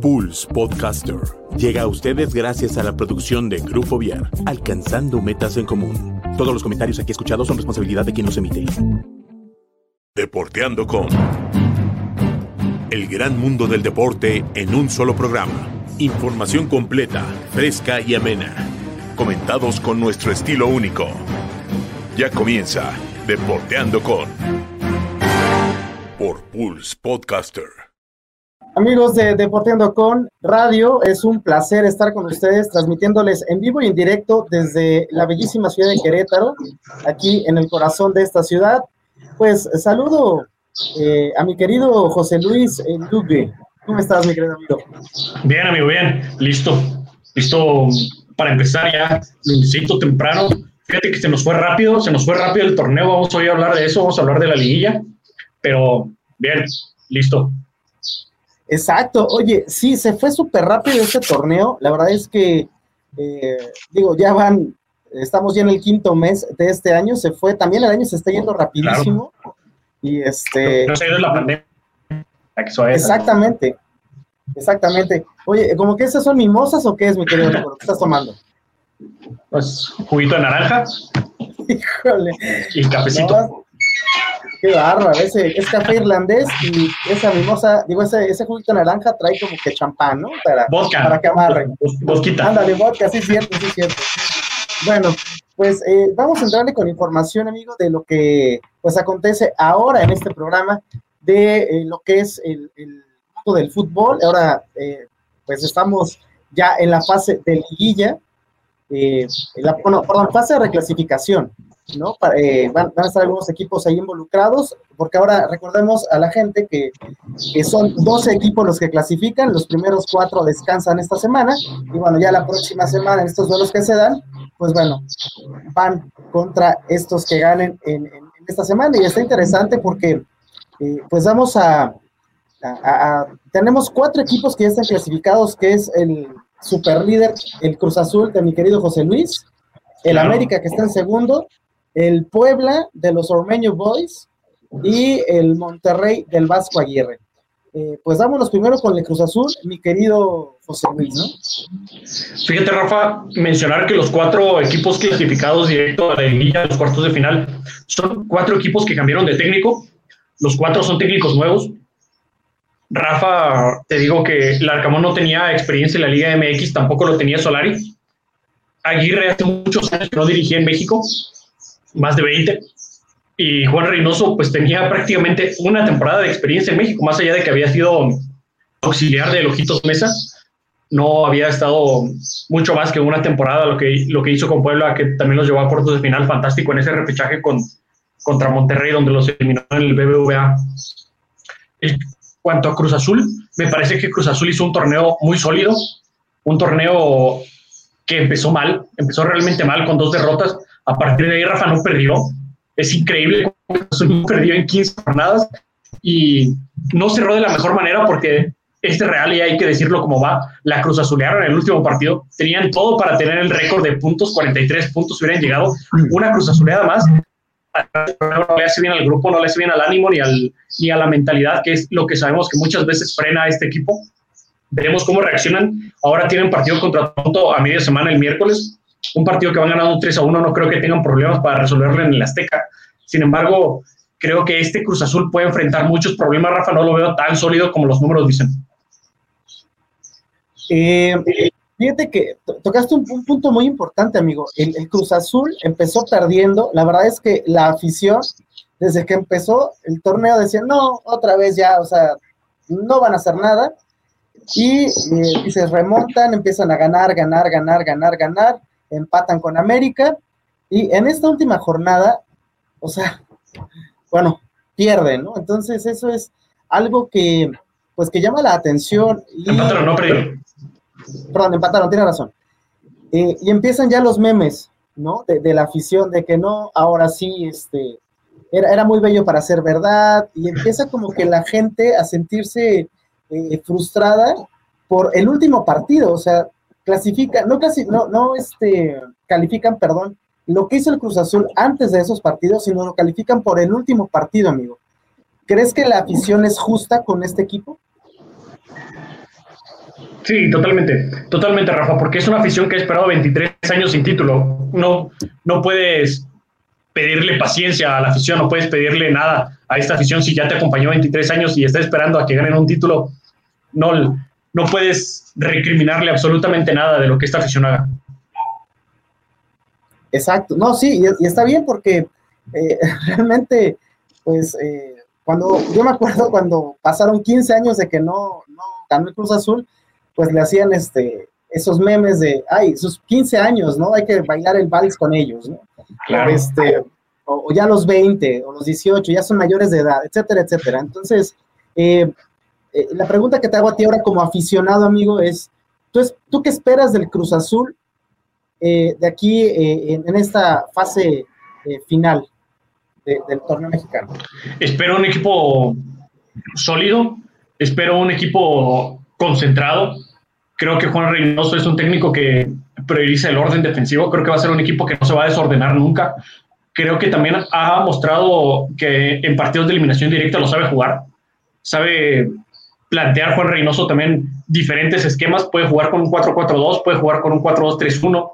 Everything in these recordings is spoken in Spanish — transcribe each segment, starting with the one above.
Pulse Podcaster llega a ustedes gracias a la producción de Grupo Viar, alcanzando metas en común. Todos los comentarios aquí escuchados son responsabilidad de quien los emite. Deporteando con el gran mundo del deporte en un solo programa. Información completa, fresca y amena. Comentados con nuestro estilo único. Ya comienza Deporteando con por Pulse Podcaster. Amigos de Deporteando con Radio, es un placer estar con ustedes transmitiéndoles en vivo y en directo desde la bellísima ciudad de Querétaro, aquí en el corazón de esta ciudad. Pues saludo eh, a mi querido José Luis Luque. ¿Cómo estás, mi querido amigo? Bien, amigo, bien. Listo. Listo para empezar ya. Necesito temprano. Fíjate que se nos fue rápido, se nos fue rápido el torneo. Vamos hoy a hablar de eso, vamos a hablar de la liguilla. Pero bien, listo. Exacto. Oye, sí, se fue súper rápido este torneo. La verdad es que, eh, digo, ya van, estamos ya en el quinto mes de este año. Se fue, también el año se está yendo rapidísimo. Y este. No, se ha ido la pandemia. Exactamente. Exactamente. Oye, ¿como que esas son mimosas o qué es, mi querido ¿Qué estás tomando? Pues juguito de naranja. Híjole. Y cafecito. Qué bárbaro, ese es café irlandés y esa mimosa, digo, ese, ese juguito naranja trae como que champán, ¿no? Para, vodka. Para que amarren. Vodka. Ándale, vodka, sí es cierto, sí es cierto. Bueno, pues eh, vamos a entrarle con información, amigo, de lo que pues acontece ahora en este programa, de eh, lo que es el, el, mundo del fútbol. Ahora, eh, pues estamos ya en la fase de liguilla, en la, bueno, perdón, fase de reclasificación. ¿No? Eh, van, van, a estar algunos equipos ahí involucrados, porque ahora recordemos a la gente que, que, son 12 equipos los que clasifican, los primeros cuatro descansan esta semana, y bueno, ya la próxima semana, en estos duelos que se dan, pues bueno, van contra estos que ganen en, en, en esta semana, y está interesante porque eh, pues vamos a, a, a, tenemos cuatro equipos que ya están clasificados, que es el super líder, el Cruz Azul de mi querido José Luis, el América que está en segundo, el Puebla de los Ormeño Boys y el Monterrey del Vasco Aguirre. Eh, pues vámonos primero con el Cruz Azul, mi querido José Luis, ¿no? Fíjate, Rafa, mencionar que los cuatro equipos clasificados directo a la liguilla, los cuartos de final, son cuatro equipos que cambiaron de técnico. Los cuatro son técnicos nuevos. Rafa, te digo que el Arcamón no tenía experiencia en la Liga MX, tampoco lo tenía Solari. Aguirre hace muchos años que no dirigía en México, más de 20. Y Juan Reynoso pues tenía prácticamente una temporada de experiencia en México, más allá de que había sido auxiliar de Lojitos Mesa, no había estado mucho más que una temporada lo que, lo que hizo con Puebla, que también los llevó a cuartos de final fantástico en ese repechaje con, contra Monterrey, donde los eliminó en el BBVA. En cuanto a Cruz Azul, me parece que Cruz Azul hizo un torneo muy sólido, un torneo que empezó mal, empezó realmente mal con dos derrotas, a partir de ahí Rafa no perdió. Es increíble no perdió en 15 jornadas y no cerró de la mejor manera porque este Real, y hay que decirlo como va, la Cruz Azulearon en el último partido. Tenían todo para tener el récord de puntos, 43 puntos hubieran llegado. Una Cruz Azuleada más. No le hace bien al grupo, no le hace bien al ánimo ni, al, ni a la mentalidad, que es lo que sabemos que muchas veces frena a este equipo. Veremos cómo reaccionan. Ahora tienen partido contra Toronto a media semana el miércoles un partido que van ganando 3 a 1, no creo que tengan problemas para resolverlo en el Azteca. Sin embargo, creo que este Cruz Azul puede enfrentar muchos problemas, Rafa, no lo veo tan sólido como los números dicen. Eh, fíjate que tocaste un, un, punto muy importante, amigo. El, el, Cruz Azul empezó perdiendo. La verdad es que la afición, desde que empezó el torneo, decía, no, otra vez ya, o sea, no van a hacer nada. Y, eh, y se remontan, empiezan a ganar, ganar, ganar, ganar, ganar empatan con América y en esta última jornada, o sea, bueno, pierden, ¿no? Entonces eso es algo que, pues que llama la atención. Y, empataron, no perdieron. Perdón, empataron, tiene razón. Eh, y empiezan ya los memes, ¿no? De, de, la afición, de que no, ahora sí, este, era, era, muy bello para ser verdad, y empieza como que la gente a sentirse eh, frustrada por el último partido, o sea, clasifican, no, clasi no, no este, califican, perdón, lo que hizo el Cruz Azul antes de esos partidos, sino lo califican por el último partido, amigo. ¿Crees que la afición es justa con este equipo? Sí, totalmente, totalmente, Rafa, porque es una afición que ha esperado 23 años sin título. No, no puedes pedirle paciencia a la afición, no puedes pedirle nada a esta afición si ya te acompañó 23 años y está esperando a que ganen un título. No, no puedes recriminarle absolutamente nada de lo que esta afición haga. Exacto, no, sí, y, está bien porque eh, realmente, pues, eh, cuando yo me acuerdo cuando pasaron 15 años de que no, no ganó el Cruz Azul, pues le hacían este esos memes de, ay, sus 15 años, ¿no? Hay que bailar el vals con ellos, ¿no? Claro. Este, o, ya los 20, o los 18, ya son mayores de edad, etcétera, etcétera. Entonces, eh, la pregunta que te hago a ti ahora como aficionado, amigo, es, ¿tú, ¿tú qué esperas del Cruz Azul de aquí en, en, esta fase final? del torneo mexicano? Espero un equipo sólido, espero un equipo concentrado. Creo que Juan Reynoso es un técnico que prioriza el orden defensivo. Creo que va a ser un equipo que no se va a desordenar nunca. Creo que también ha mostrado que en partidos de eliminación directa lo sabe jugar. Sabe plantear Juan Reynoso también diferentes esquemas. Puede jugar con un 4-4-2, puede jugar con un 4-2-3-1,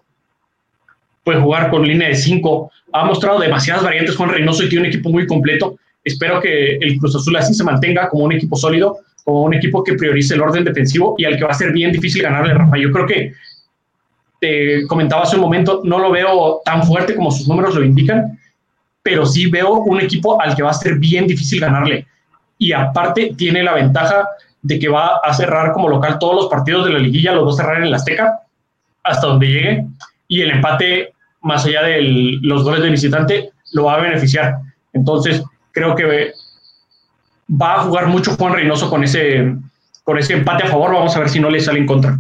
puede jugar con línea de 5 ha mostrado demasiadas variantes Juan Reynoso y tiene un equipo muy completo. Espero que el Cruz Azul así se mantenga como un equipo sólido, como un equipo que priorice el orden defensivo y al que va a ser bien difícil ganarle, Rafa. Yo creo que te comentaba hace un momento, no lo veo tan fuerte como sus números lo indican, pero sí veo un equipo al que va a ser bien difícil ganarle. Y aparte tiene la ventaja de que va a cerrar como local todos los partidos de la liguilla, los va a cerrar en el Azteca hasta donde llegue. Y el empate más allá de los goles de visitante, lo va a beneficiar. Entonces, creo que va a jugar mucho Juan Reynoso con ese, con ese empate a favor. Vamos a ver si no le sale en contra.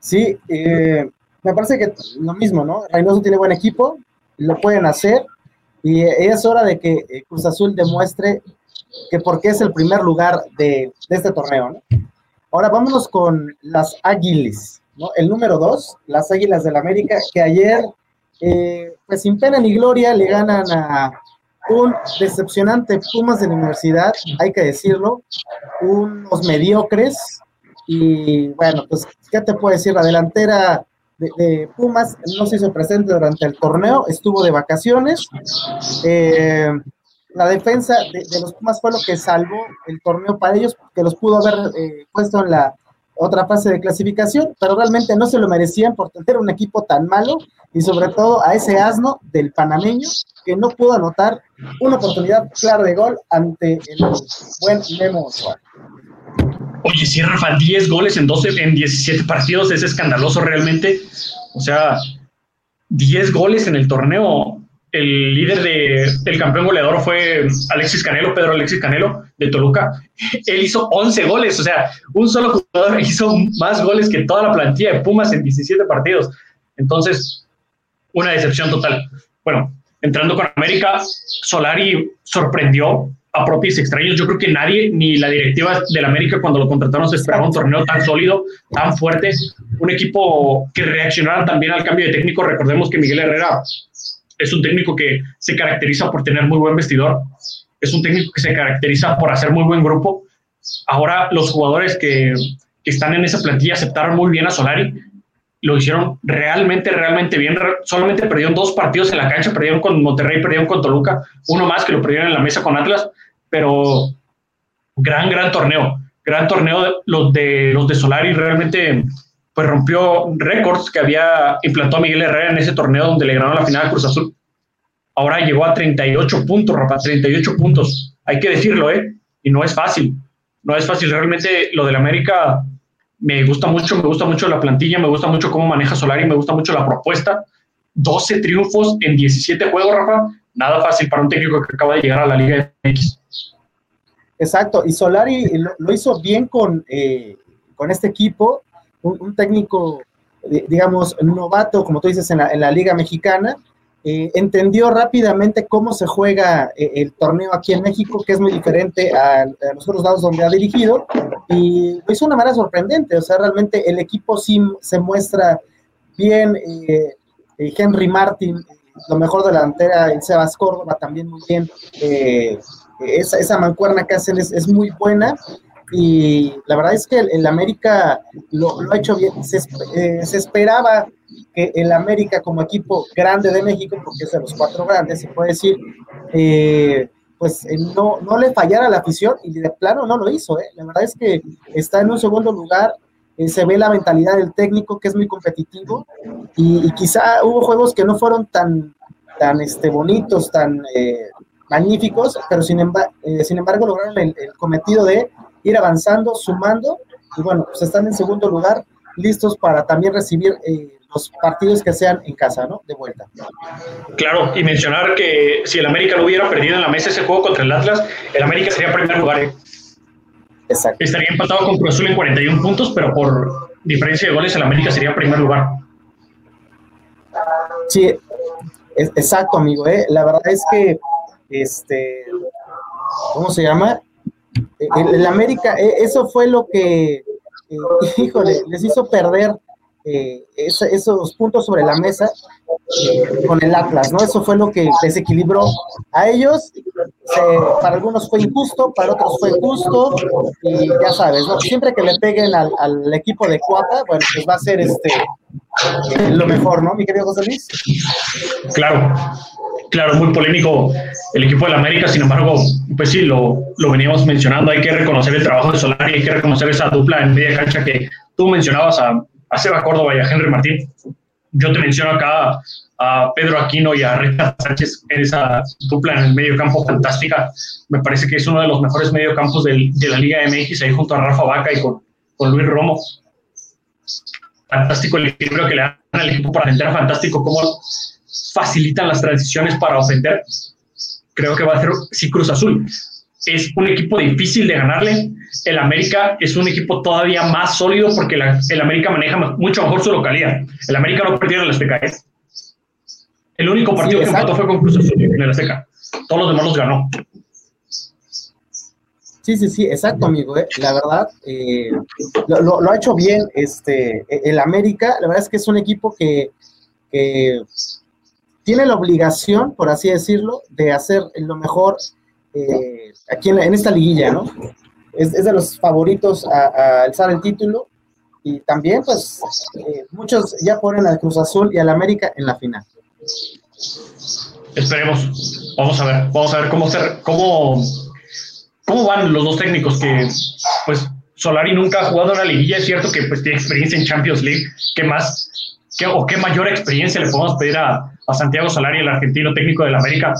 Sí, eh, me parece que lo mismo, ¿no? Reynoso tiene buen equipo, lo pueden hacer y es hora de que eh, Cruz Azul demuestre que porque es el primer lugar de, de este torneo. Ahora vámonos con las Águilas. El número dos, las Águilas del América, que ayer, eh, pues sin pena ni gloria, le ganan a un decepcionante Pumas de la universidad, hay que decirlo, unos mediocres, y bueno, pues, ¿qué te puedo decir? La delantera de, Pumas no se hizo presente durante el torneo, estuvo de vacaciones. Eh, la defensa de, los Pumas fue lo que salvó el torneo para ellos, que los pudo haber eh, puesto en la otra fase de clasificación, pero realmente no se lo merecían por tener un equipo tan malo y sobre todo a ese asno del panameño que no pudo anotar una oportunidad clara de gol ante el buen Memo Oye, sí, Rafa, 10 goles en 12, en 17 partidos, es escandaloso realmente. O sea, 10 goles en el torneo el líder de, del campeón goleador fue Alexis Canelo, Pedro Alexis Canelo, de Toluca. Él hizo 11 goles, o sea, un solo jugador hizo más goles que toda la plantilla de Pumas en 17 partidos. Entonces, una decepción total. Bueno, entrando con América, Solari sorprendió a propios extraños. Yo creo que nadie, ni la directiva del América cuando lo contrataron, se esperaba un torneo tan sólido, tan fuerte, un equipo que reaccionara también al cambio de técnico. Recordemos que Miguel Herrera es un técnico que se caracteriza por tener muy buen vestidor, es un técnico que se caracteriza por hacer muy buen grupo. Ahora los jugadores que, están en esa plantilla aceptaron muy bien a Solari, lo hicieron realmente, realmente bien. Solamente perdieron dos partidos en la cancha, perdieron con Monterrey, perdieron con Toluca, uno más que lo perdieron en la mesa con Atlas, pero gran, gran torneo, gran torneo los de los de Solari realmente pues rompió récords que había implantado Miguel Herrera en ese torneo donde le ganaron la final a Cruz Azul. Ahora llegó a 38 puntos, Rafa, 38 puntos. Hay que decirlo, ¿eh? Y no es fácil. No es fácil. Realmente lo del América me gusta mucho, me gusta mucho la plantilla, me gusta mucho cómo maneja Solari, me gusta mucho la propuesta. 12 triunfos en 17 juegos, Rafa. Nada fácil para un técnico que acaba de llegar a la Liga X. Exacto, y Solari lo, hizo bien con, eh, con este equipo un, técnico, digamos, novato, como tú dices, en la, Liga Mexicana, eh, entendió rápidamente cómo se juega eh, el torneo aquí en México, que es muy diferente a, los otros lados donde ha dirigido, y lo hizo de una manera sorprendente, o sea, realmente el equipo sí se muestra bien, eh, Henry Martin, lo mejor de la delantera, el Sebas Córdoba también muy bien, esa, esa, mancuerna que hacen es, es muy buena, y la verdad es que el, América lo, ha hecho bien. Se, eh, se, esperaba que el América como equipo grande de México, porque es de los cuatro grandes, se puede decir, eh, pues eh, no, no le fallara la afición y de plano no lo hizo. La verdad es que está en un segundo lugar, se ve la mentalidad del técnico que es muy competitivo y, quizá hubo juegos que no fueron tan, tan este, bonitos, tan magníficos, pero sin, embargo, sin embargo lograron el cometido de ir avanzando, sumando, y bueno, pues están en segundo lugar, listos para también recibir eh, los partidos que sean en casa, ¿no? De vuelta. Claro, y mencionar que si el América no hubiera perdido en la mesa ese juego contra el Atlas, el América sería primer lugar. ¿eh? Exacto. Estaría empatado con Cruz Azul en 41 puntos, pero por diferencia de goles el América sería primer lugar. Sí, exacto, amigo. ¿eh? La verdad es que, este, ¿cómo se llama? El, América, e, eso fue lo que, eh, híjole, les hizo perder eh, esos puntos sobre la mesa eh, con el Atlas, ¿no? Eso fue lo que desequilibró a ellos. para algunos fue injusto, para otros fue justo, y ya sabes, ¿no? Siempre que le peguen al, al equipo de Cuapa, bueno, pues va a ser este lo mejor, ¿no, mi querido José Luis? Claro, claro, muy polémico el equipo del América, sin embargo, pues sí, lo, lo veníamos mencionando, hay que reconocer el trabajo de Solari, hay que reconocer esa dupla en media cancha que tú mencionabas a, a Seba Córdoba y a Henry Martín. Yo te menciono acá a Pedro Aquino y a Rita Sánchez en esa dupla en el medio campo fantástica. Me parece que es uno de los mejores mediocampos de la Liga MX, ahí junto a Rafa Vaca y con, con Luis Romo. Fantástico el equilibrio que le dan al equipo para defender, fantástico cómo facilitan las transiciones para ofender. Creo que va a ser sí Cruz Azul. Es un equipo difícil de ganarle. El América es un equipo todavía más sólido porque el América maneja mucho mejor su localidad. El América no perdió en el Azteca. ¿eh? El único partido que empató fue con Cruz Azul en el Azteca. Todos los demás los ganó. Sí, sí, sí, exacto, amigo. ¿eh? La verdad, eh, lo, ha hecho bien este, el América. La verdad es que es un equipo que, que tiene la obligación, por así decirlo, de hacer lo mejor eh, aquí en, esta liguilla, ¿no? Es, de los favoritos a, alzar el título y también, pues, eh, muchos ya ponen al Cruz Azul y al América en la final. Esperemos. Vamos a ver, vamos a ver cómo, cómo, cómo van los dos técnicos que, pues, Solari nunca ha jugado en la liguilla, es cierto que pues tiene experiencia en Champions League, ¿qué más? ¿Qué, ¿O qué mayor experiencia le podemos pedir a, Santiago Solari, el argentino técnico del América.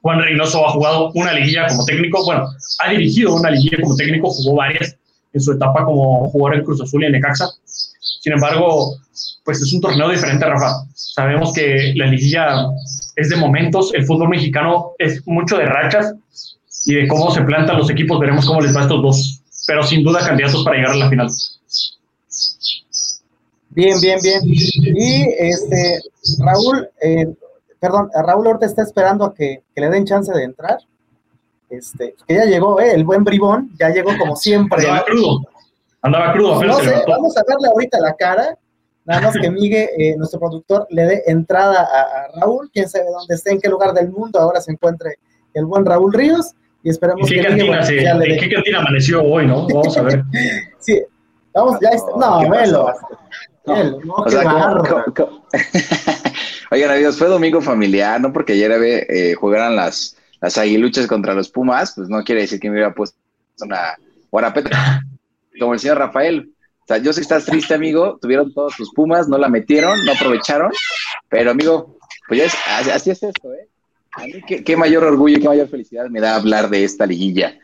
Juan Reynoso ha jugado una liguilla como técnico, bueno, ha dirigido una liguilla como técnico, jugó varias en su etapa como jugador en Cruz Azul y en Necaxa. Sin embargo, pues es un torneo diferente, Rafa. Sabemos que la liguilla es de momentos, el fútbol mexicano es mucho de rachas y de cómo se plantan los equipos, veremos cómo les va a estos dos, pero sin duda candidatos para llegar a la final. Bien, bien, bien. Y este, Raúl, eh, perdón, Raúl ahorita está esperando a que, le den chance de entrar. Este, que ya llegó, eh, el buen bribón, ya llegó como siempre. Andaba crudo. Andaba crudo. vamos a verle ahorita la cara. Nada más que Miguel, eh, nuestro productor, le dé entrada a, Raúl, quién sabe dónde esté, en qué lugar del mundo ahora se encuentre el buen Raúl Ríos. Y esperamos qué que cantina, ¿En qué cantina amaneció hoy, no? Vamos a ver. sí, vamos, ya está. No, velo. Oigan, amigos, fue domingo familiar, no porque ayer eh, jugaran las, las aguiluchas contra los Pumas, pues no quiere decir que me hubiera puesto una guarapeta como el señor Rafael. O sea, yo sé que estás triste, amigo. Tuvieron todos sus Pumas, no la metieron, no aprovecharon. Pero, amigo, pues ya es, así es esto, ¿eh? A mí qué, qué mayor orgullo, qué mayor felicidad me da hablar de esta liguilla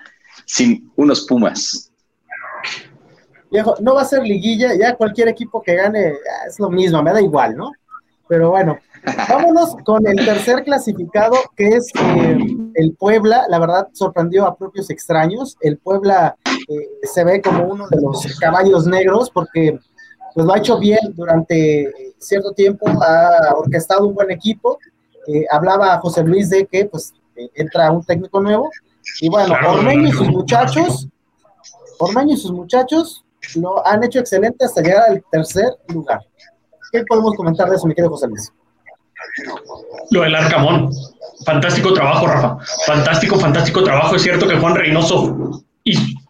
sin unos Pumas no va a ser liguilla, ya cualquier equipo que gane es lo mismo, me da igual, ¿no? Pero bueno, vámonos con el tercer clasificado, que es eh, el Puebla. La verdad, sorprendió a propios extraños. El Puebla eh, se ve como uno de los caballos negros porque pues lo ha hecho bien durante cierto tiempo, ha orquestado un buen equipo. Eh, hablaba José Luis de que pues entra un técnico nuevo. Y bueno, Ormeño y sus muchachos, Ormeño y sus muchachos lo han hecho excelente hasta llegar al tercer lugar. ¿Qué podemos comentar de eso, mi querido José Luis? Lo del Arcamón. Fantástico trabajo, Rafa. Fantástico, fantástico trabajo. Es cierto que Juan Reynoso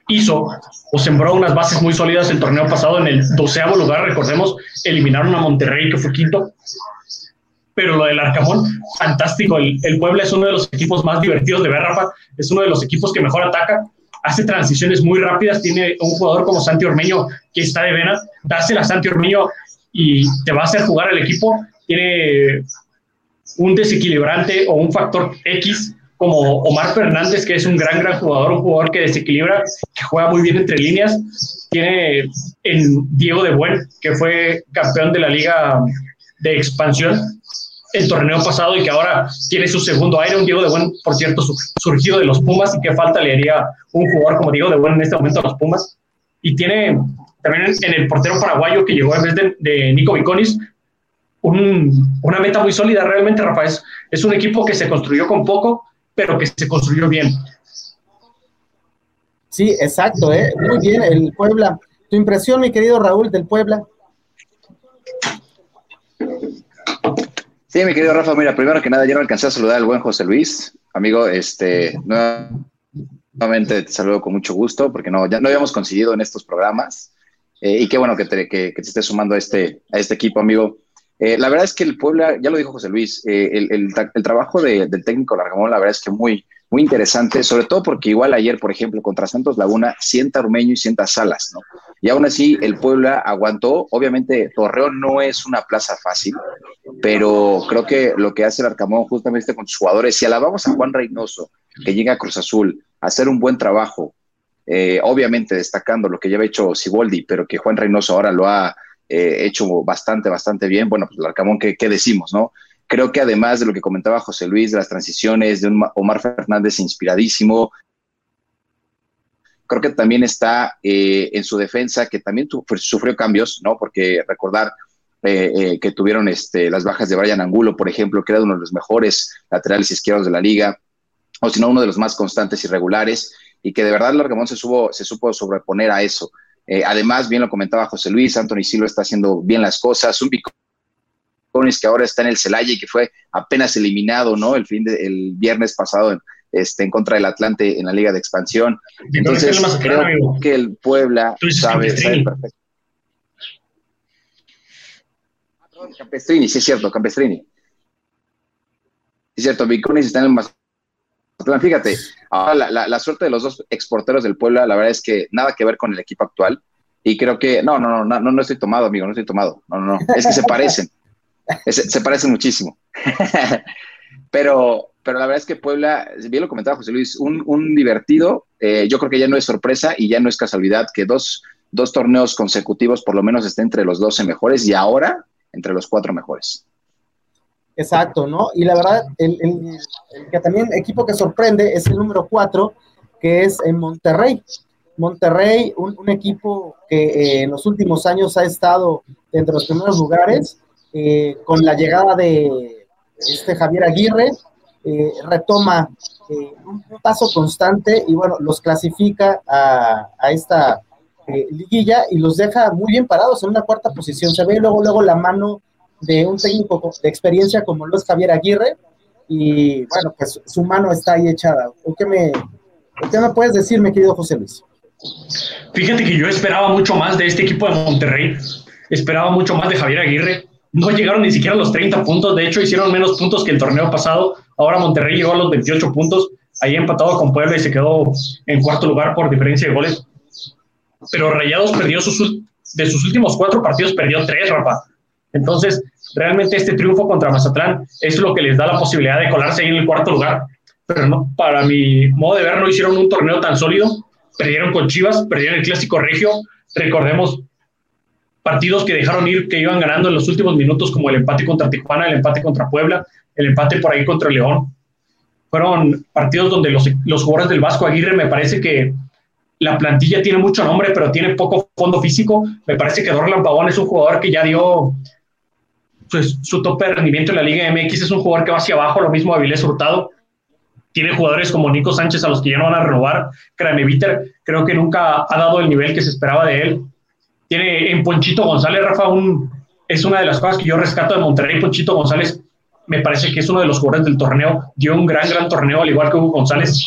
hizo o sembró unas bases muy sólidas el torneo pasado en el doceavo lugar, recordemos, eliminaron a Monterrey que fue quinto, pero lo del Arcamón, fantástico, el, el Puebla es uno de los equipos más divertidos de ver, Rafa, es uno de los equipos que mejor ataca, hace transiciones muy rápidas, tiene un jugador como Santi Ormeño que está de vena, dásela a Santi Ormeño y te va a hacer jugar al equipo, tiene un desequilibrante o un factor X como Omar Fernández, que es un gran, gran jugador, un jugador que desequilibra, que juega muy bien entre líneas. Tiene en Diego de Buen, que fue campeón de la liga de expansión el torneo pasado y que ahora tiene su segundo aire. Un Diego de Buen, por cierto, surgido de los Pumas y qué falta le haría un jugador como Diego de Buen en este momento a los Pumas. Y tiene también en el portero paraguayo que llegó en vez de, Nico Viconis, una meta muy sólida realmente, Rafa. Es, un equipo que se construyó con poco, pero que se construyó bien. Sí, exacto, ¿eh? muy bien, el Puebla. Tu impresión, mi querido Raúl, del Puebla. Sí, mi querido Rafa, mira, primero que nada, ya no alcancé a saludar al buen José Luis, amigo, este, nuevamente te saludo con mucho gusto, porque no, ya no habíamos conseguido en estos programas, eh, y qué bueno que te, que, te estés sumando a este, a este equipo, amigo. Eh, la verdad es que el Puebla, ya lo dijo José Luis, eh, el, trabajo del técnico Largamón, la verdad es que muy, muy interesante, sobre todo porque igual ayer, por ejemplo, contra Santos Laguna, sienta Armeño y sienta Salas, ¿no? Y aún así el Puebla aguantó. Obviamente Torreón no es una plaza fácil, pero creo que lo que hace el Arcamón justamente con sus jugadores, si alabamos a Juan Reynoso, que llega a Cruz Azul a hacer un buen trabajo, eh, obviamente destacando lo que ya había hecho Siboldi, pero que Juan Reynoso ahora lo ha eh, hecho bastante, bastante bien. Bueno, pues el Arcamón, ¿qué, ¿qué, decimos, no? Creo que además de lo que comentaba José Luis, de las transiciones, de un Omar Fernández inspiradísimo, creo que también está eh, en su defensa, que también sufrió cambios, ¿no? Porque recordar eh, que tuvieron este, las bajas de Brian Angulo, por ejemplo, que era uno de los mejores laterales izquierdos de la liga, o si no, uno de los más constantes y regulares, y que de verdad el Arcamón se, se supo sobreponer a eso. Eh, además, bien lo comentaba José Luis, Anthony Silva está haciendo bien las cosas, un Picones que ahora está en el Celaya y que fue apenas eliminado, ¿no? El fin de, el viernes pasado en, este, en contra del Atlante en la Liga de Expansión. Entonces, creo que el Puebla sabe, perfecto. Campestrini, sí es cierto, Campestrini. Sí es cierto, Vicones está en el Fíjate, ahora la, suerte de los dos exporteros del Puebla, la verdad es que nada que ver con el equipo actual. Y creo que, no, no, no, no, no estoy tomado, amigo, no estoy tomado. No, no, no. Es que se parecen. se parecen muchísimo. pero, pero la verdad es que Puebla, bien lo comentaba José Luis, un, divertido. Eh, yo creo que ya no es sorpresa y ya no es casualidad que dos, dos torneos consecutivos por lo menos esté entre los 12 mejores y ahora entre los cuatro mejores. Exacto, ¿no? Y la verdad, el, que también equipo que sorprende es el número cuatro, que es en Monterrey. Monterrey, un, equipo que eh, en los últimos años ha estado entre los primeros lugares, eh, con la llegada de este Javier Aguirre, eh, retoma un, paso constante y bueno, los clasifica a, a esta liguilla y los deja muy bien parados en una cuarta posición. Se ve luego, luego la mano de un técnico de experiencia como lo Javier Aguirre, y bueno, pues su mano está ahí echada. ¿Qué me, ¿Qué me puedes decir, mi querido José Luis? Fíjate que yo esperaba mucho más de este equipo de Monterrey, esperaba mucho más de Javier Aguirre. No llegaron ni siquiera a los 30 puntos, de hecho hicieron menos puntos que el torneo pasado. Ahora Monterrey llegó a los 28 puntos, ahí empatado con Puebla y se quedó en cuarto lugar por diferencia de goles. Pero Rayados perdió sus, de sus últimos cuatro partidos, perdió tres, Rafa. Entonces, realmente este triunfo contra Mazatlán es lo que les da la posibilidad de colarse ahí en el cuarto lugar. Pero no, para mi modo de ver, no hicieron un torneo tan sólido. Perdieron con Chivas, perdieron el Clásico Regio. Recordemos partidos que dejaron ir, que iban ganando en los últimos minutos, como el empate contra Tijuana, el empate contra Puebla, el empate por ahí contra León. Fueron partidos donde los, los jugadores del Vasco Aguirre me parece que la plantilla tiene mucho nombre, pero tiene poco fondo físico. Me parece que Dorlan Pavón es un jugador que ya dio pues, su tope de rendimiento en la Liga MX es un jugador que va hacia abajo, lo mismo Avilés Hurtado. Tiene jugadores como Nico Sánchez a los que ya no van a renovar. Viter creo que nunca ha dado el nivel que se esperaba de él. Tiene en Ponchito González, Rafa, un, es una de las cosas que yo rescato de Monterrey. Ponchito González me parece que es uno de los jugadores del torneo. Dio un gran, gran torneo, al igual que Hugo González.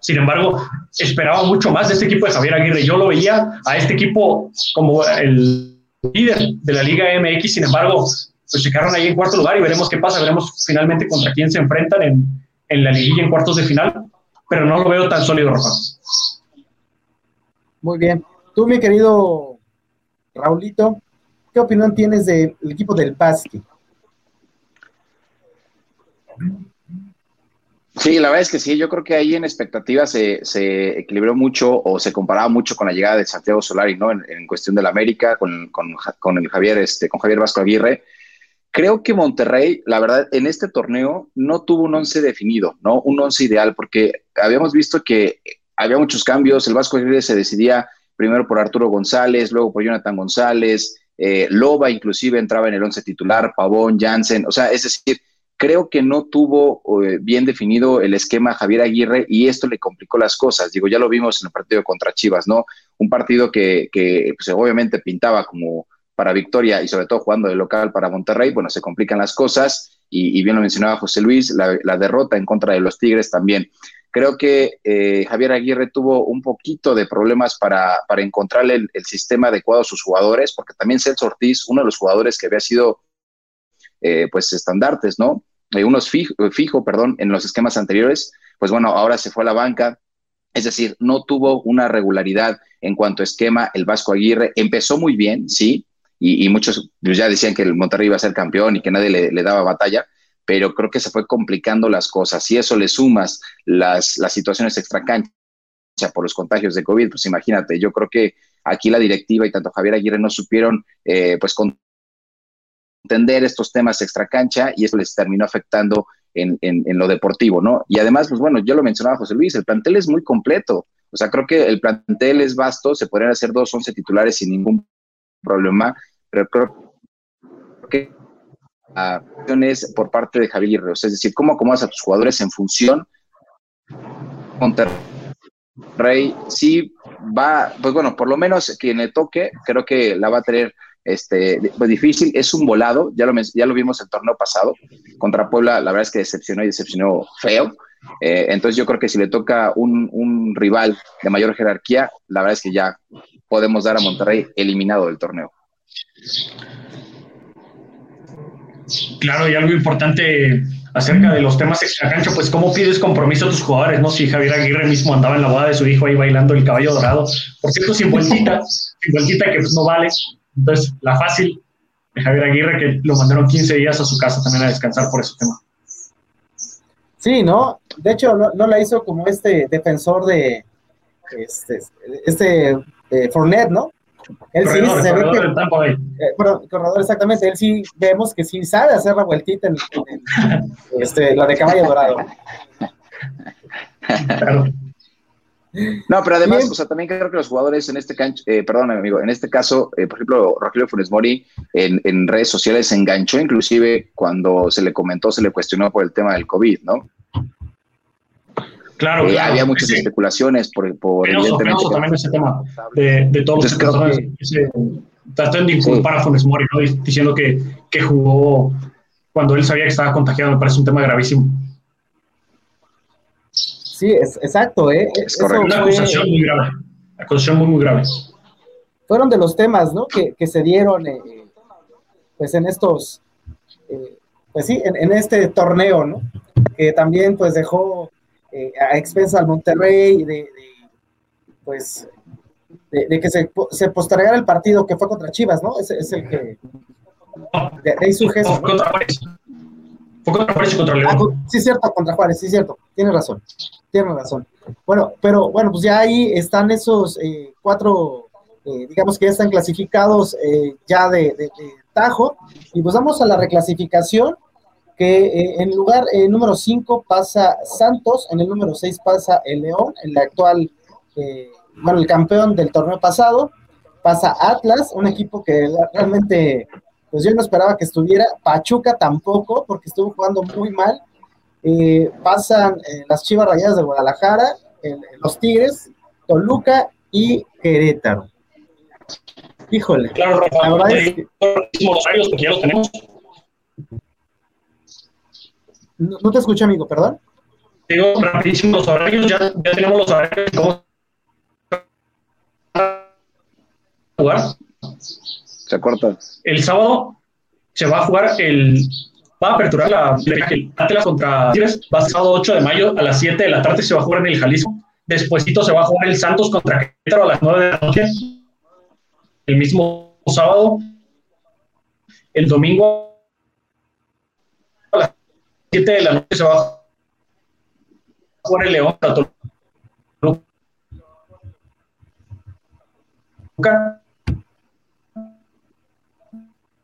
Sin embargo, esperaba mucho más de este equipo de Javier Aguirre. Yo lo veía a este equipo como el líder de la Liga MX, sin embargo, pues llegaron ahí en cuarto lugar y veremos qué pasa, veremos finalmente contra quién se enfrentan en, en la liguilla en cuartos de final, pero no lo veo tan sólido, Rafa. Muy bien. Tú, mi querido Raulito, ¿qué opinión tienes del equipo del básquet? Sí, la verdad es que sí, yo creo que ahí en expectativas se, se equilibró mucho o se comparaba mucho con la llegada de Santiago Solari, ¿no? En, cuestión del América, con, con, con, el Javier, este, con Javier Vasco Aguirre. Creo que Monterrey, la verdad, en este torneo no tuvo un once definido, ¿no? Un once ideal, porque habíamos visto que había muchos cambios. El Vasco Aguirre se decidía primero por Arturo González, luego por Jonathan González, eh, Loba inclusive entraba en el once titular, Pavón, Jansen, o sea, es decir, creo que no tuvo eh, bien definido el esquema Javier Aguirre y esto le complicó las cosas. Digo, ya lo vimos en el partido contra Chivas, ¿no? Un partido que, que pues, obviamente pintaba como para victoria y sobre todo jugando de local para Monterrey, bueno, se complican las cosas y, bien lo mencionaba José Luis, la, derrota en contra de los Tigres también. Creo que eh, Javier Aguirre tuvo un poquito de problemas para, para encontrarle el, el, sistema adecuado a sus jugadores, porque también Celso Ortiz, uno de los jugadores que había sido eh, pues estandartes, ¿no? Eh, unos fijo, fijo, perdón, en los esquemas anteriores, pues bueno, ahora se fue a la banca, es decir, no tuvo una regularidad en cuanto a esquema el Vasco Aguirre, empezó muy bien, sí, y, muchos ya decían que el Monterrey iba a ser campeón y que nadie le, daba batalla, pero creo que se fue complicando las cosas. Si eso le sumas las, las situaciones extracancha por los contagios de COVID, pues imagínate, yo creo que aquí la directiva y tanto Javier Aguirre no supieron eh, pues entender estos temas extracancha y eso les terminó afectando en, en, lo deportivo, ¿no? Y además, pues bueno, yo lo mencionaba José Luis, el plantel es muy completo. O sea, creo que el plantel es vasto, se podrían hacer dos, once titulares sin ningún problema, pero creo que la es por parte de Javier Guerrero, es decir, cómo acomodas a tus jugadores en función. Monterrey sí va, pues bueno, por lo menos quien le toque, creo que la va a tener este, pues difícil, es un volado, ya lo, ya lo vimos el torneo pasado, contra Puebla la verdad es que decepcionó y decepcionó feo, eh, entonces yo creo que si le toca un, un, rival de mayor jerarquía, la verdad es que ya podemos dar a Monterrey eliminado del torneo. Claro, y algo importante acerca de los temas extracancho, pues cómo pides compromiso a tus jugadores, ¿no? Si Javier Aguirre mismo andaba en la boda de su hijo ahí bailando el caballo dorado, por cierto, sin vueltita, sin vueltita que pues no vale, entonces, la fácil de Javier Aguirre, que lo mandaron 15 días a su casa también a descansar por ese tema. Sí, ¿no? De hecho, no, la hizo como este defensor de este, este eh, Fournette, ¿no? Él sí se ve que. Eh, corredor, exactamente. Él sí vemos que sí sabe hacer la vueltita en, este, la de caballo dorado. Claro. No, pero además, o sea, también creo que los jugadores en este cancho, eh, perdón, amigo, en este caso, eh, por ejemplo, Rogelio Funes Mori en, redes sociales se enganchó, inclusive cuando se le comentó, se le cuestionó por el tema del COVID, ¿no? Claro, eh, Había muchas especulaciones por, por evidentemente. también ese tema de, de todos los personas que, se tratan de inculpar a Funes Mori, ¿no? diciendo que, que jugó cuando él sabía que estaba contagiado, me parece un tema gravísimo. Sí, es, exacto, ¿eh? Es correcto. Una acusación muy grave. Acusación muy, muy grave. Fueron de los temas, ¿no? Que, que se dieron, eh, pues en estos, eh, pues sí, en, este torneo, ¿no? Que también, pues dejó eh, a expensa al Monterrey de, pues, de, que se, se, postergara el partido que fue contra Chivas, ¿no? Es, es el que. De, ahí su gesto. Fue contra Juárez y contra León. Ah, sí, cierto, contra Juárez, sí, cierto. Tienes razón. Tienes razón. Bueno, pero bueno, pues ya ahí están esos eh, cuatro, eh, digamos que ya están clasificados eh, ya de, Tajo. Y pues vamos a la reclasificación, que en el lugar número 5 pasa Santos, en el número 6 pasa el León, el actual, bueno, el campeón del torneo pasado. Pasa Atlas, un equipo que realmente pues yo no esperaba que estuviera. Pachuca tampoco, porque estuvo jugando muy mal. Eh, pasan eh, las Chivas Rayadas de Guadalajara, los Tigres, Toluca y Querétaro. Híjole. Claro, Rafa, la verdad es que... porque ya los tenemos. No, te escucho, amigo, perdón. digo rapidísimo los horarios, ya, ya tenemos los horarios. ¿Cómo jugar? Se corta. El sábado se va a jugar el. Va a aperturar la, el Atlas contra Tigres. Va a ser sábado 8 de mayo a las 7 de la tarde. Se va a jugar en el Jalisco. Despuésito se va a jugar el Santos contra Querétaro a las 9 de la noche. El mismo sábado. El domingo 7 de la noche se va a jugar el León Toluca.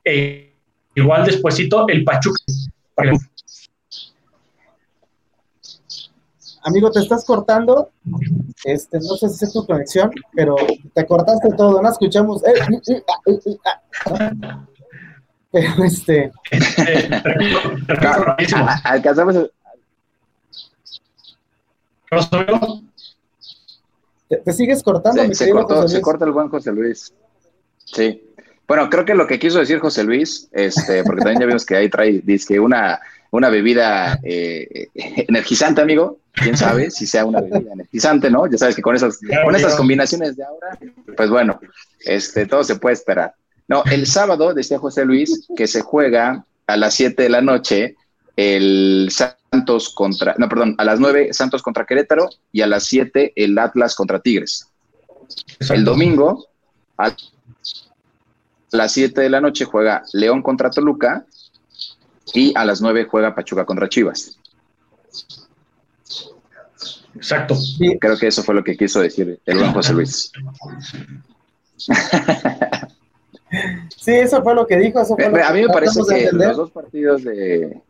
E igual despuésito el Pachuca. Amigo, te estás cortando. Este, no sé si es tu conexión, pero te cortaste todo, no escuchamos. eh, eh, eh, ah, eh, eh, ah. Pero este. A- Alcanzamos. el- te, te sigues cortando, Se, mi se querido cortó, José se corta el buen José Luis. Sí. Bueno, creo que lo que quiso decir José Luis, este, porque también ya vimos que ahí trae, dice que una, una bebida eh, energizante, amigo. Quién sabe si sea una bebida energizante, ¿no? Ya sabes que con esas, con esas combinaciones de ahora, pues bueno, este, todo se puede esperar. No, el sábado, decía José Luis, que se juega a las 7 de la noche el Santos contra, no, perdón, a las 9 Santos contra Querétaro y a las 7 el Atlas contra Tigres. El domingo, a las 7 de la noche, juega León contra Toluca y a las 9 juega Pachuca contra Chivas. Exacto. Creo que eso fue lo que quiso decir el buen José Luis. sí, eso fue lo que dijo. Eso fue lo A mí me parece que los dos partidos de...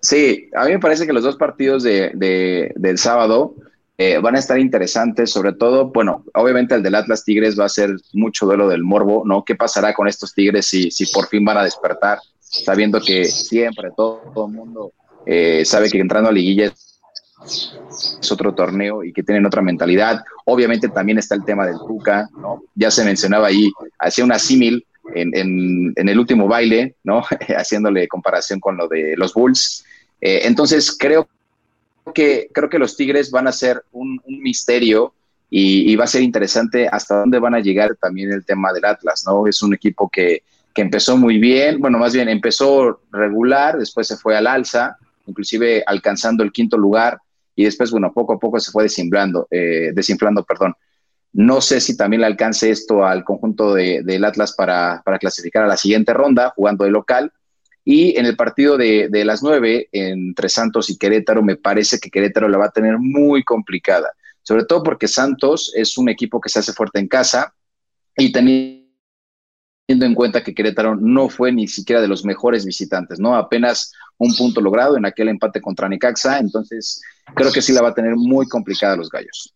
Sí, a mí me parece que los dos partidos de, de- del sábado eh, van a estar interesantes, sobre todo, bueno, obviamente el del Atlas Tigres va a ser mucho duelo del morbo, ¿no? ¿Qué pasará con estos Tigres si, si por fin van a despertar, sabiendo que siempre todo, todo el mundo eh, sabe que entrando a liguilla es otro torneo y que tienen otra mentalidad. Obviamente también está el tema del Tuca, ¿no? Ya se mencionaba ahí, hacía una símil en, el último baile, ¿no? Haciéndole comparación con lo de los Bulls. Eh, entonces creo que, creo que los Tigres van a ser un, un misterio y, y va a ser interesante hasta dónde van a llegar también el tema del Atlas, ¿no? Es un equipo que, que empezó muy bien, bueno, más bien empezó regular, después se fue al alza, inclusive alcanzando el quinto lugar y después, bueno, poco a poco se fue desinflando, eh, desinflando, perdón. No sé si también le alcance esto al conjunto de- del Atlas para, para clasificar a la siguiente ronda, jugando de local. Y en el partido de las nueve, entre Santos y Querétaro, me parece que Querétaro la va a tener muy complicada, sobre todo porque Santos es un equipo que se hace fuerte en casa y teniendo en cuenta que Querétaro no fue ni siquiera de los mejores visitantes, ¿no? Apenas un punto logrado en aquel empate contra Necaxa, entonces creo que sí la va a tener muy complicada los gallos.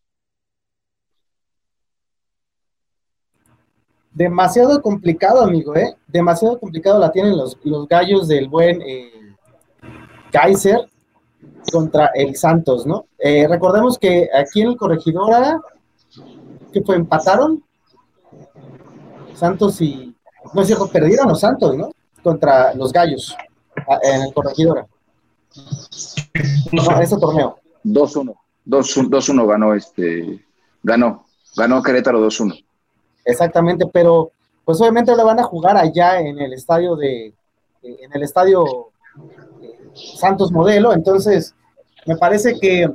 Demasiado complicado, amigo, ¿eh? Demasiado complicado la tienen los, los gallos del buen eh, Kaiser contra el Santos, ¿no? Eh, recordemos que aquí en el Corregidora, que fue? Empataron Santos y. No es perdieron los Santos, ¿no? Contra los gallos en el Corregidora. No ese torneo. 2-1, 2-1 2-1 ganó este, ganó, ganó Querétaro 2-1. Exactamente, pero pues obviamente le van a jugar allá en el estadio de, en el estadio eh, Santos Modelo, entonces me parece que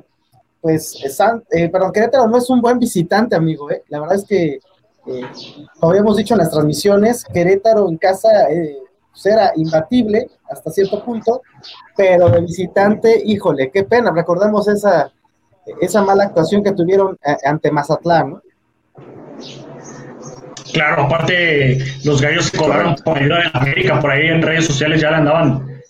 pues San- eh, perdón, Querétaro no es un buen visitante, amigo, ¿eh? la verdad es que eh, como habíamos dicho en las transmisiones, Querétaro en casa eh, pues, era imbatible hasta cierto punto, pero de visitante, híjole, qué pena, recordemos esa, esa mala actuación que tuvieron eh, ante Mazatlán, ¿no? Claro, aparte los gallos se cobraron con ayuda de la América, por ahí en redes sociales ya le andaban,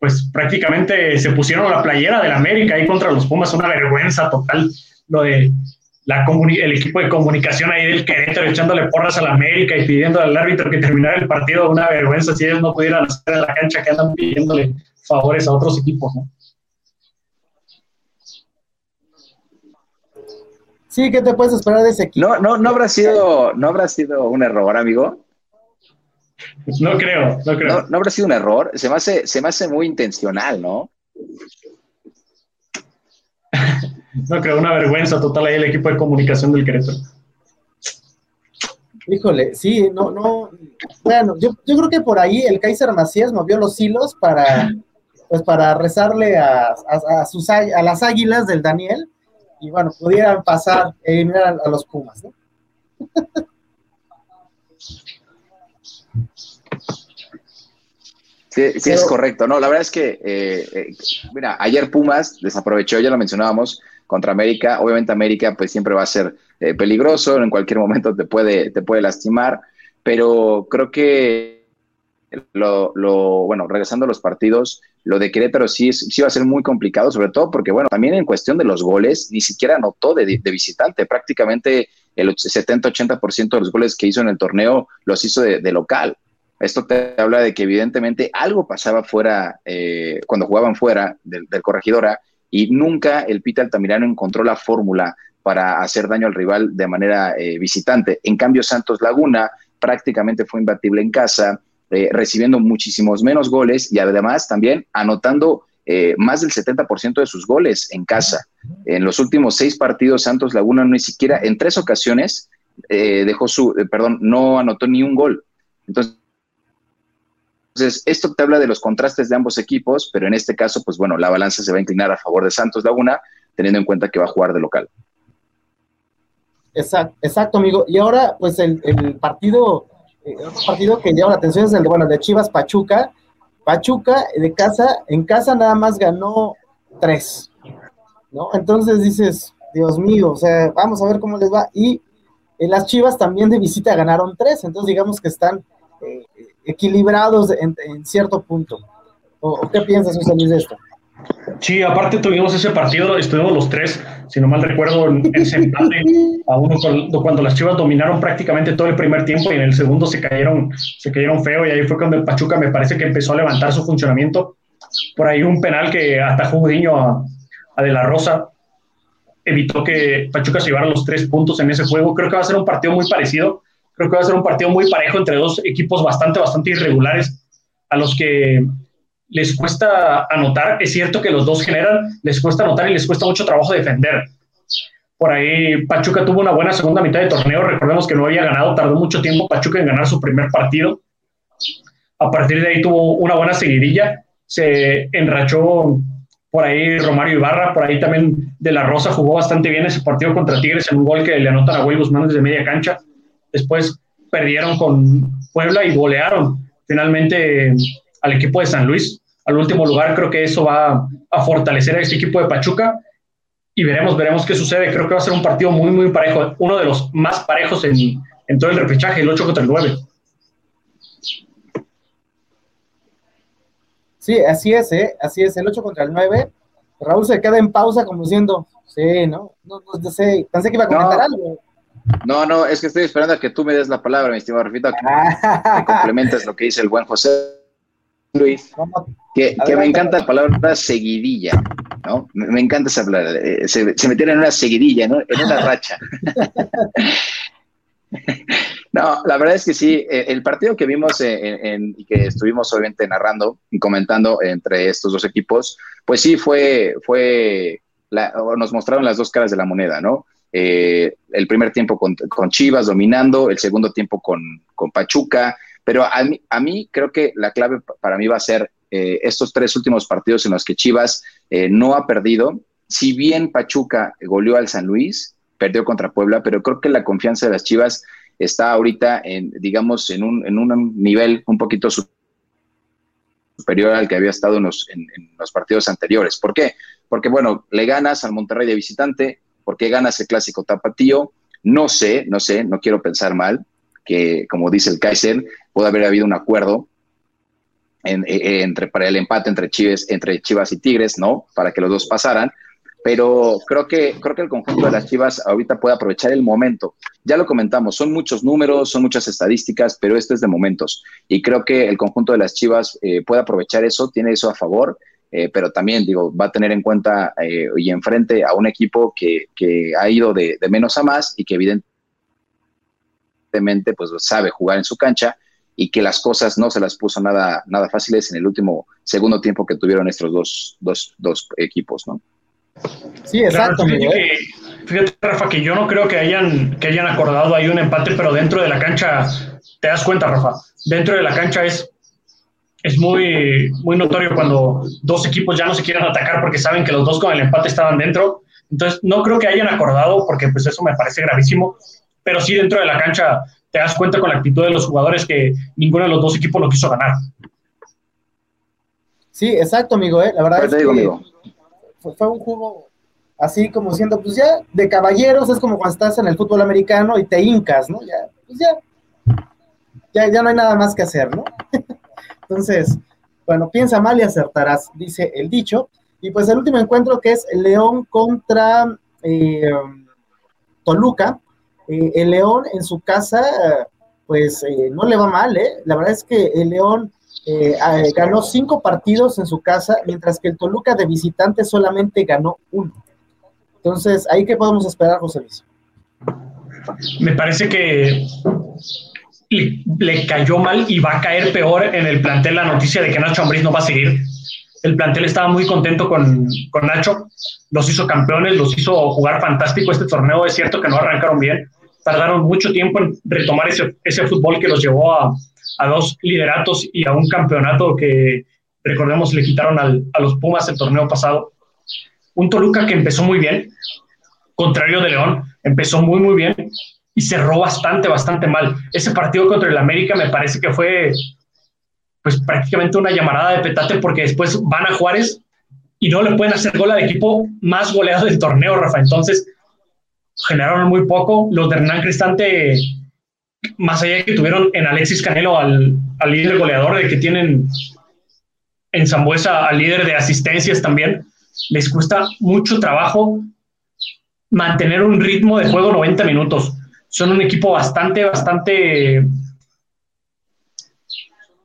pues prácticamente se pusieron la playera del América ahí contra los Pumas, una vergüenza total lo de la el equipo de comunicación ahí del Querétaro echándole porras a la América y pidiendo al árbitro que terminara el partido, una vergüenza si ellos no pudieran hacer en la cancha que andan pidiéndole favores a otros equipos, ¿no? Sí, ¿qué te puedes esperar de ese equipo? No, no, no habrá sido, no habrá sido un error, amigo. No creo, no creo. No, no habrá sido un error. Se me hace, se me hace muy intencional, ¿no? no creo, una vergüenza total ahí el equipo de comunicación del Querétaro. Híjole, sí, no, no, bueno, yo, yo creo que por ahí el Kaiser Macías movió los hilos para, pues para rezarle a, sus, a las águilas del Daniel y bueno, pudieran pasar, eliminar a, los Pumas, ¿no? Sí, sí es correcto. No, la verdad es que, eh, eh, mira, ayer Pumas desaprovechó, ya lo mencionábamos, contra América. Obviamente América pues siempre va a ser eh, peligroso, en cualquier momento te puede, te puede lastimar, pero creo que lo, bueno, regresando a los partidos, lo de Querétaro sí, sí va a ser muy complicado, sobre todo porque, bueno, también en cuestión de los goles, ni siquiera anotó de, de visitante, prácticamente el 70-80% de los goles que hizo en el torneo los hizo de, local. Esto te habla de que evidentemente algo pasaba fuera, eh, cuando jugaban fuera del, del corregidora, y nunca el Pita Altamirano encontró la fórmula para hacer daño al rival de manera eh, visitante. En cambio, Santos Laguna prácticamente fue imbatible en casa, eh, recibiendo muchísimos menos goles y además también anotando eh, más del 70% de sus goles en casa. En los últimos seis partidos, Santos Laguna ni siquiera, en tres ocasiones, dejó su, perdón, no anotó ni un gol. Entonces, entonces, esto te habla de los contrastes de ambos equipos, pero en este caso, pues bueno, la balanza se va a inclinar a favor de Santos Laguna, teniendo en cuenta que va a jugar de local. Exacto, exacto amigo. Y ahora, pues el, partido, eh, otro partido que llama la atención es el de, bueno, de Chivas Pachuca. Pachuca de casa, en casa nada más ganó tres, ¿no? Entonces dices, Dios mío, o sea, vamos a ver cómo les va. Y en las Chivas también de visita ganaron tres, entonces digamos que están eh, equilibrados en, cierto punto. ¿O, qué piensas, José esto? Sí, aparte tuvimos ese partido, estuvimos los tres, si no mal recuerdo, en ese a uno cuando las Chivas dominaron prácticamente todo el primer tiempo y en el segundo se cayeron, se cayeron feo y ahí fue cuando el Pachuca me parece que empezó a levantar su funcionamiento. Por ahí un penal que atajó un a, a De La Rosa evitó que Pachuca se llevara los tres puntos en ese juego. Creo que va a ser un partido muy parecido Creo que va a ser un partido muy parejo entre dos equipos bastante, bastante irregulares a los que les cuesta anotar. Es cierto que los dos generan, les cuesta anotar y les cuesta mucho trabajo defender. Por ahí Pachuca tuvo una buena segunda mitad de torneo. Recordemos que no había ganado, tardó mucho tiempo Pachuca en ganar su primer partido. A partir de ahí tuvo una buena seguidilla. Se enrachó por ahí Romario Ibarra, por ahí también De La Rosa jugó bastante bien ese partido contra Tigres en un gol que le anotan a Will Guzmán desde media cancha. Después perdieron con Puebla y golearon finalmente al equipo de San Luis al último lugar. Creo que eso va a fortalecer a este equipo de Pachuca y veremos, veremos qué sucede. Creo que va a ser un partido muy, muy parejo, uno de los más parejos en, en todo el repechaje, el 8 contra el 9. Sí, así es, ¿eh? Así es, el 8 contra el 9. Raúl se queda en pausa como diciendo, sí, ¿no? No, no sé, pensé que iba a comentar algo. No, no, es que estoy esperando a que tú me des la palabra, mi estimado Rafita, que, complementes lo que dice el buen José Luis, que, me encanta la palabra seguidilla, ¿no? Me, encanta esa palabra, eh, se, se metieron en una seguidilla, ¿no? En una racha. No, la verdad es que sí, eh, el partido que vimos en, y que estuvimos obviamente narrando y comentando entre estos dos equipos, pues sí fue, fue, nos mostraron las dos caras de la moneda, ¿no? Eh, el primer tiempo con, Chivas dominando, el segundo tiempo con, Pachuca, pero a mí, a mí, creo que la clave para mí va a ser eh, estos tres últimos partidos en los que Chivas eh, no ha perdido. Si bien Pachuca goleó al San Luis, perdió contra Puebla, pero creo que la confianza de las Chivas está ahorita en, digamos, en un, en un nivel un poquito superior al que había estado en los, en los partidos anteriores. ¿Por qué? Porque, bueno, le ganas al Monterrey de visitante, ¿Por qué ganas el clásico tapatío? No sé, no sé, no quiero pensar mal, que como dice el Kaiser, puede haber habido un acuerdo e, e, entre, para el empate entre Chivas, entre Chivas y Tigres, ¿no? Para que los dos pasaran. Pero creo que, creo que el conjunto de las Chivas ahorita puede aprovechar el momento. Ya lo comentamos, son muchos números, son muchas estadísticas, pero esto es de momentos. Y creo que el conjunto de las Chivas eh, puede aprovechar eso, tiene eso a favor eh, pero también, digo, va a tener en cuenta eh, y enfrente a un equipo que, ha ido de, menos a más y que evidentemente pues sabe jugar en su cancha y que las cosas no se las puso nada, nada fáciles en el último segundo tiempo que tuvieron estos dos, dos, dos equipos, ¿no? Sí, exacto. fíjate, fíjate, Rafa, que yo no creo que hayan, que hayan acordado ahí un empate, pero dentro de la cancha, te das cuenta, Rafa, dentro de la cancha es, es muy, muy notorio cuando dos equipos ya no se quieren atacar porque saben que los dos con el empate estaban dentro. Entonces, no creo que hayan acordado, porque pues eso me parece gravísimo, pero sí dentro de la cancha te das cuenta con la actitud de los jugadores que ninguno de los dos equipos lo quiso ganar. Sí, exacto, amigo. ¿eh? La verdad es que fue un juego así como siendo, pues ya, de caballeros, es como cuando estás en el fútbol americano y te hincas, ¿no? Ya, pues ya, ya, ya no hay nada más que hacer, ¿no? Entonces, bueno, piensa mal y acertarás, dice el dicho. Y pues el último encuentro que es León contra eh, Toluca. Eh, el León en su casa, pues eh, no le va mal, ¿eh? La verdad es que el León ganó cinco partidos en su casa, mientras que el Toluca de visitante solamente ganó uno. Entonces, ¿ahí qué podemos esperar, José Luis? Me parece que le, cayó mal y va a caer peor en el plantel la noticia de que Nacho Ambriz no va a seguir. El plantel estaba muy contento con, con Nacho, los hizo campeones, los hizo jugar fantástico este torneo. Es cierto que no arrancaron bien, tardaron mucho tiempo en retomar ese, ese fútbol que los llevó a, a, dos lideratos y a un campeonato que, recordemos, le quitaron al, a los Pumas el torneo pasado un Toluca que empezó muy bien, contrario de León, empezó muy, muy bien y cerró bastante, bastante mal. Ese partido contra el América me parece que fue pues prácticamente una llamarada de petate porque después van a Juárez y no le pueden hacer gol al equipo más goleado del torneo, Rafa. Entonces, generaron muy poco. Los de Hernán Cristante, más allá de que tuvieron en Alexis Canelo al, al líder goleador, de que tienen en Zambuesa al líder de asistencias también, les cuesta mucho trabajo mantener un ritmo de juego 90 minutos. Son un equipo bastante, bastante,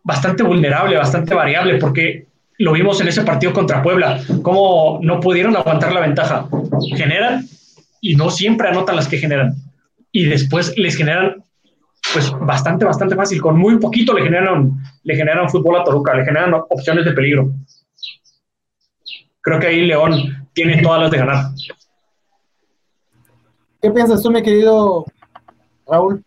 bastante vulnerable, bastante variable, porque lo vimos en ese partido contra Puebla, cómo no pudieron aguantar la ventaja. Generan y no siempre anotan las que generan. Y después les generan, pues bastante, bastante fácil. Con muy poquito le generan, le generan fútbol a Toluca, le generan opciones de peligro creo que ahí León tiene todas las de ganar. ¿Qué piensas tú, mi querido Raúl?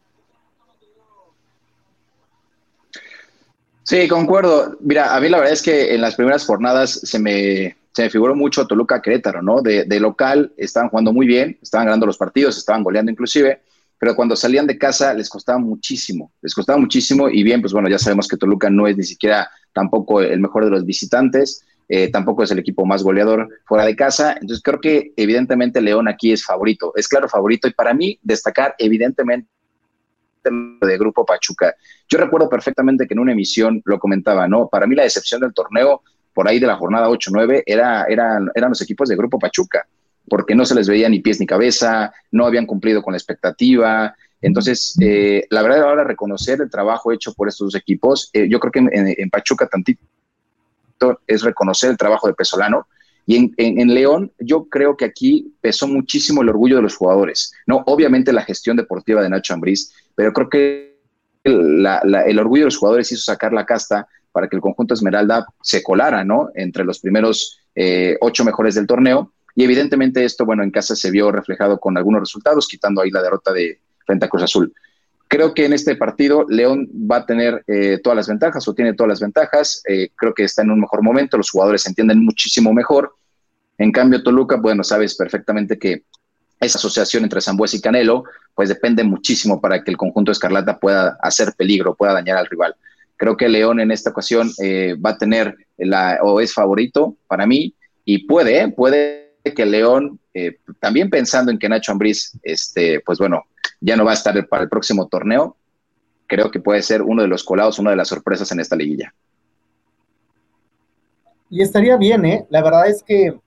Sí, concuerdo. Mira, a mí la verdad es que en las primeras jornadas se me, se me figuró mucho Toluca Querétaro, ¿no? De, de, local estaban jugando muy bien, estaban ganando los partidos, estaban goleando inclusive, pero cuando salían de casa les costaba muchísimo, les costaba muchísimo y bien, pues bueno, ya sabemos que Toluca no es ni siquiera tampoco el mejor de los visitantes, eh, tampoco es el equipo más goleador fuera de casa. Entonces creo que evidentemente León aquí es favorito, es claro favorito. Y para mí destacar evidentemente de Grupo Pachuca. Yo recuerdo perfectamente que en una emisión lo comentaba, ¿no? Para mí la decepción del torneo, por ahí de la jornada 8-9, era, eran, eran los equipos de Grupo Pachuca, porque no se les veía ni pies ni cabeza, no habían cumplido con la expectativa. Entonces, eh, la verdad, ahora reconocer el trabajo hecho por estos dos equipos, eh, yo creo que en, en Pachuca tantito es reconocer el trabajo de Pesolano. Y en, León, yo creo que aquí pesó muchísimo el orgullo de los jugadores. No, obviamente la gestión deportiva de Nacho Ambriz, pero creo que el orgullo de los jugadores hizo sacar la casta para que el conjunto Esmeralda se colara, ¿no? Entre los primeros eh, ocho mejores del torneo. Y evidentemente esto, bueno, en casa se vio reflejado con algunos resultados, quitando ahí la derrota de frente a Cruz Azul. Creo que en este partido León va a tener eh, todas las ventajas o tiene todas las ventajas. Eh, creo que está en un mejor momento, los jugadores se entienden muchísimo mejor. En cambio, Toluca, bueno, sabes perfectamente que esa asociación entre Zambuesa y Canelo, pues depende muchísimo para que el conjunto Escarlata pueda hacer peligro, pueda dañar al rival. Creo que León en esta ocasión eh, va a tener la, o es favorito para mí, y puede, puede que León, también pensando en que Nacho Ambriz, este, pues bueno, ya no va a estar para el próximo torneo, creo que puede ser uno de los colados, una de las sorpresas en esta liguilla. Y estaría bien, ¿eh? La verdad es que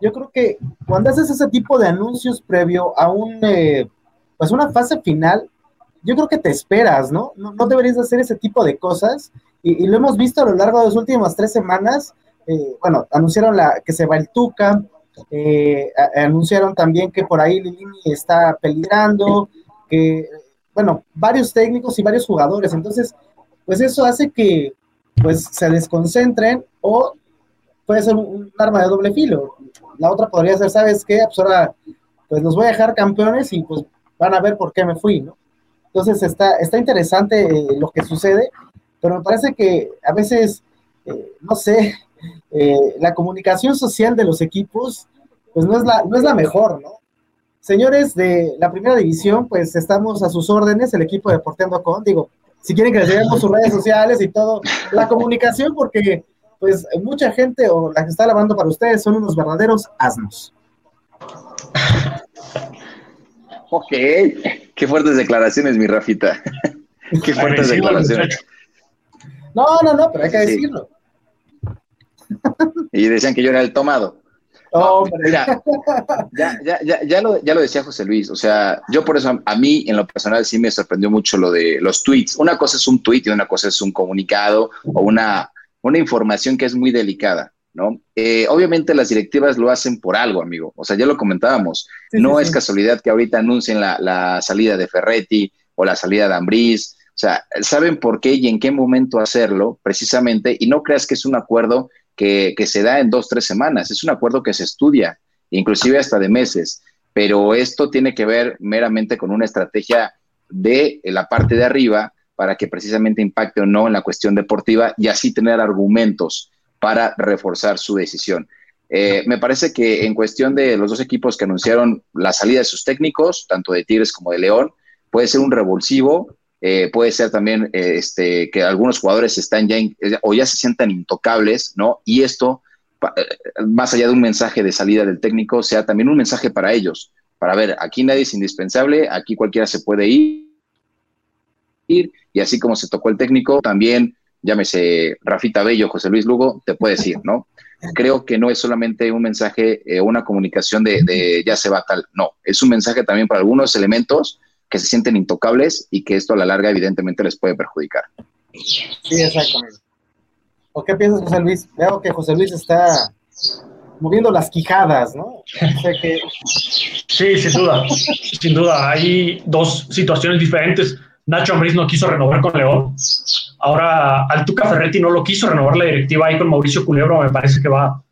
yo creo que cuando haces ese tipo de anuncios previo a un, eh, pues una fase final, yo creo que te esperas, ¿no? No, deberías hacer ese tipo de cosas. Y, lo hemos visto a lo largo de las últimas tres semanas. Eh, bueno, anunciaron la, que se va el Tuca, eh, anunciaron también que por ahí Lilini está peligrando, bueno, varios técnicos y varios jugadores. Entonces, pues eso hace que pues se desconcentren o puede ser un, arma de doble filo. la otra podría ser, ¿sabes qué? Pues pues los voy a dejar campeones y pues van a ver por qué me fui, ¿no? Entonces está, está interesante eh, lo que sucede, pero me parece que a veces, eh, no sé, eh, la comunicación social de los equipos, pues no es la, no es la mejor, ¿no? Señores de la primera división, pues estamos a sus órdenes, el equipo de Porteando Con, digo, si quieren que les lleguemos sus redes sociales y todo, la comunicación, porque pues mucha gente o la que está lavando para ustedes son unos verdaderos asnos. Ok, qué fuertes declaraciones, mi Rafita. qué fuertes declaraciones. No, no, no, pero hay que decirlo. Y decían que yo era el tomado. Oh, mira, ya, ya, ya, ya, lo, ya lo decía José Luis, o sea, yo por eso a, mí en lo personal sí me sorprendió mucho lo de los tweets. Una cosa es un tweet y una cosa es un comunicado o una, una información que es muy delicada, ¿no? Eh, obviamente las directivas lo hacen por algo, amigo, o sea, ya lo comentábamos, no es casualidad que ahorita anuncien la, la, salida de Ferretti o la salida de Ambriz, o sea, saben por qué y en qué momento hacerlo precisamente y no creas que es un acuerdo que, se da en dos, tres semanas. Es un acuerdo que se estudia, inclusive hasta de meses, pero esto tiene que ver meramente con una estrategia de la parte de arriba para que precisamente impacte o no en la cuestión deportiva y así tener argumentos para reforzar su decisión. Eh, me parece que en cuestión de los dos equipos que anunciaron la salida de sus técnicos, tanto de Tigres como de León, puede ser un revulsivo eh, puede ser también eh, este, que algunos jugadores están ya o ya se sientan intocables, ¿no? Y esto, eh, más allá de un mensaje de salida del técnico, sea también un mensaje para ellos, para ver, aquí nadie es indispensable, aquí cualquiera se puede ir, y así como se tocó el técnico, también, llámese Rafita Bello, José Luis Lugo, te puedes ir, ¿no? Creo que no es solamente un mensaje, una comunicación de, de ya se va tal, no, es un mensaje también para algunos elementos que se sienten intocables y que esto a la larga evidentemente les puede perjudicar. Sí, exactamente. ¿O qué piensas, José Luis? Veo que José Luis está moviendo las quijadas, ¿no? Sí, sin duda, sin duda. Hay dos situaciones diferentes. Nacho Ambriz no quiso renovar con León. Ahora Altuca Ferretti no lo quiso renovar la directiva ahí con Mauricio Culebro. Me parece que va.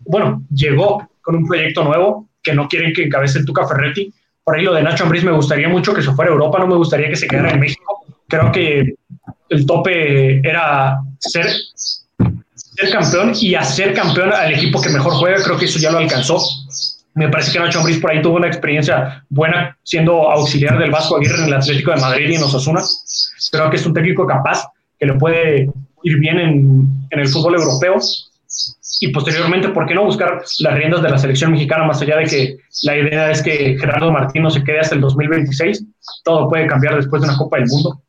Bueno, llegó con un proyecto nuevo que no quieren que encabece el Tuca Ferretti por ahí lo de Nacho Ambriz me gustaría mucho que se fuera a Europa, no me gustaría que se quedara en México. Creo que el tope era ser, campeón y hacer campeón al equipo que mejor juega. Creo que eso ya lo alcanzó. Me parece que Nacho Ambriz por ahí tuvo una experiencia buena siendo auxiliar del Vasco Aguirre en el Atlético de Madrid y en Osasuna. Creo que es un técnico capaz que le puede ir bien en, en el fútbol europeo y posteriormente, ¿por qué no buscar las riendas de la selección mexicana más allá de que la idea es que Gerardo Martín no se quede hasta el 2026? Todo puede cambiar después de una Copa del Mundo.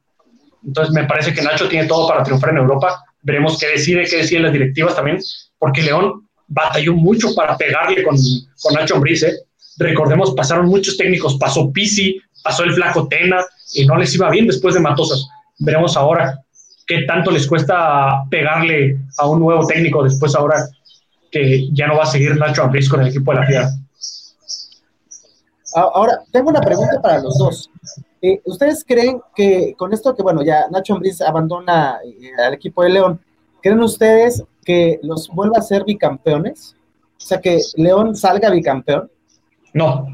Entonces me parece que Nacho tiene todo para triunfar en Europa. Veremos qué decide, qué deciden las directivas también, porque León batalló mucho para pegarle con, con Nacho Ambriz. ¿eh? Recordemos, pasaron muchos técnicos, pasó Pisi, pasó el Flaco Tena, y no les iba bien después de Matosas. Veremos ahora qué tanto les cuesta pegarle a un nuevo técnico después ahora que ya no va a seguir Nacho Ambriz con el equipo de la Fiera. Ahora, tengo una pregunta para los dos. Eh, ¿Ustedes creen que con esto que, bueno, ya Nacho Ambriz abandona eh, al equipo de León, ¿creen ustedes que los vuelva a ser bicampeones? O sea, que León salga bicampeón. No.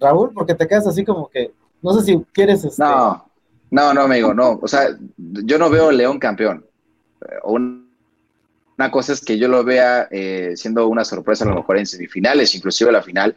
Raúl, porque te quedas así como que, no sé si quieres... Este... No, no, no, amigo, no. O sea, yo no veo León campeón una cosa es que yo lo vea eh, siendo una sorpresa a lo mejor en semifinales, inclusive la final,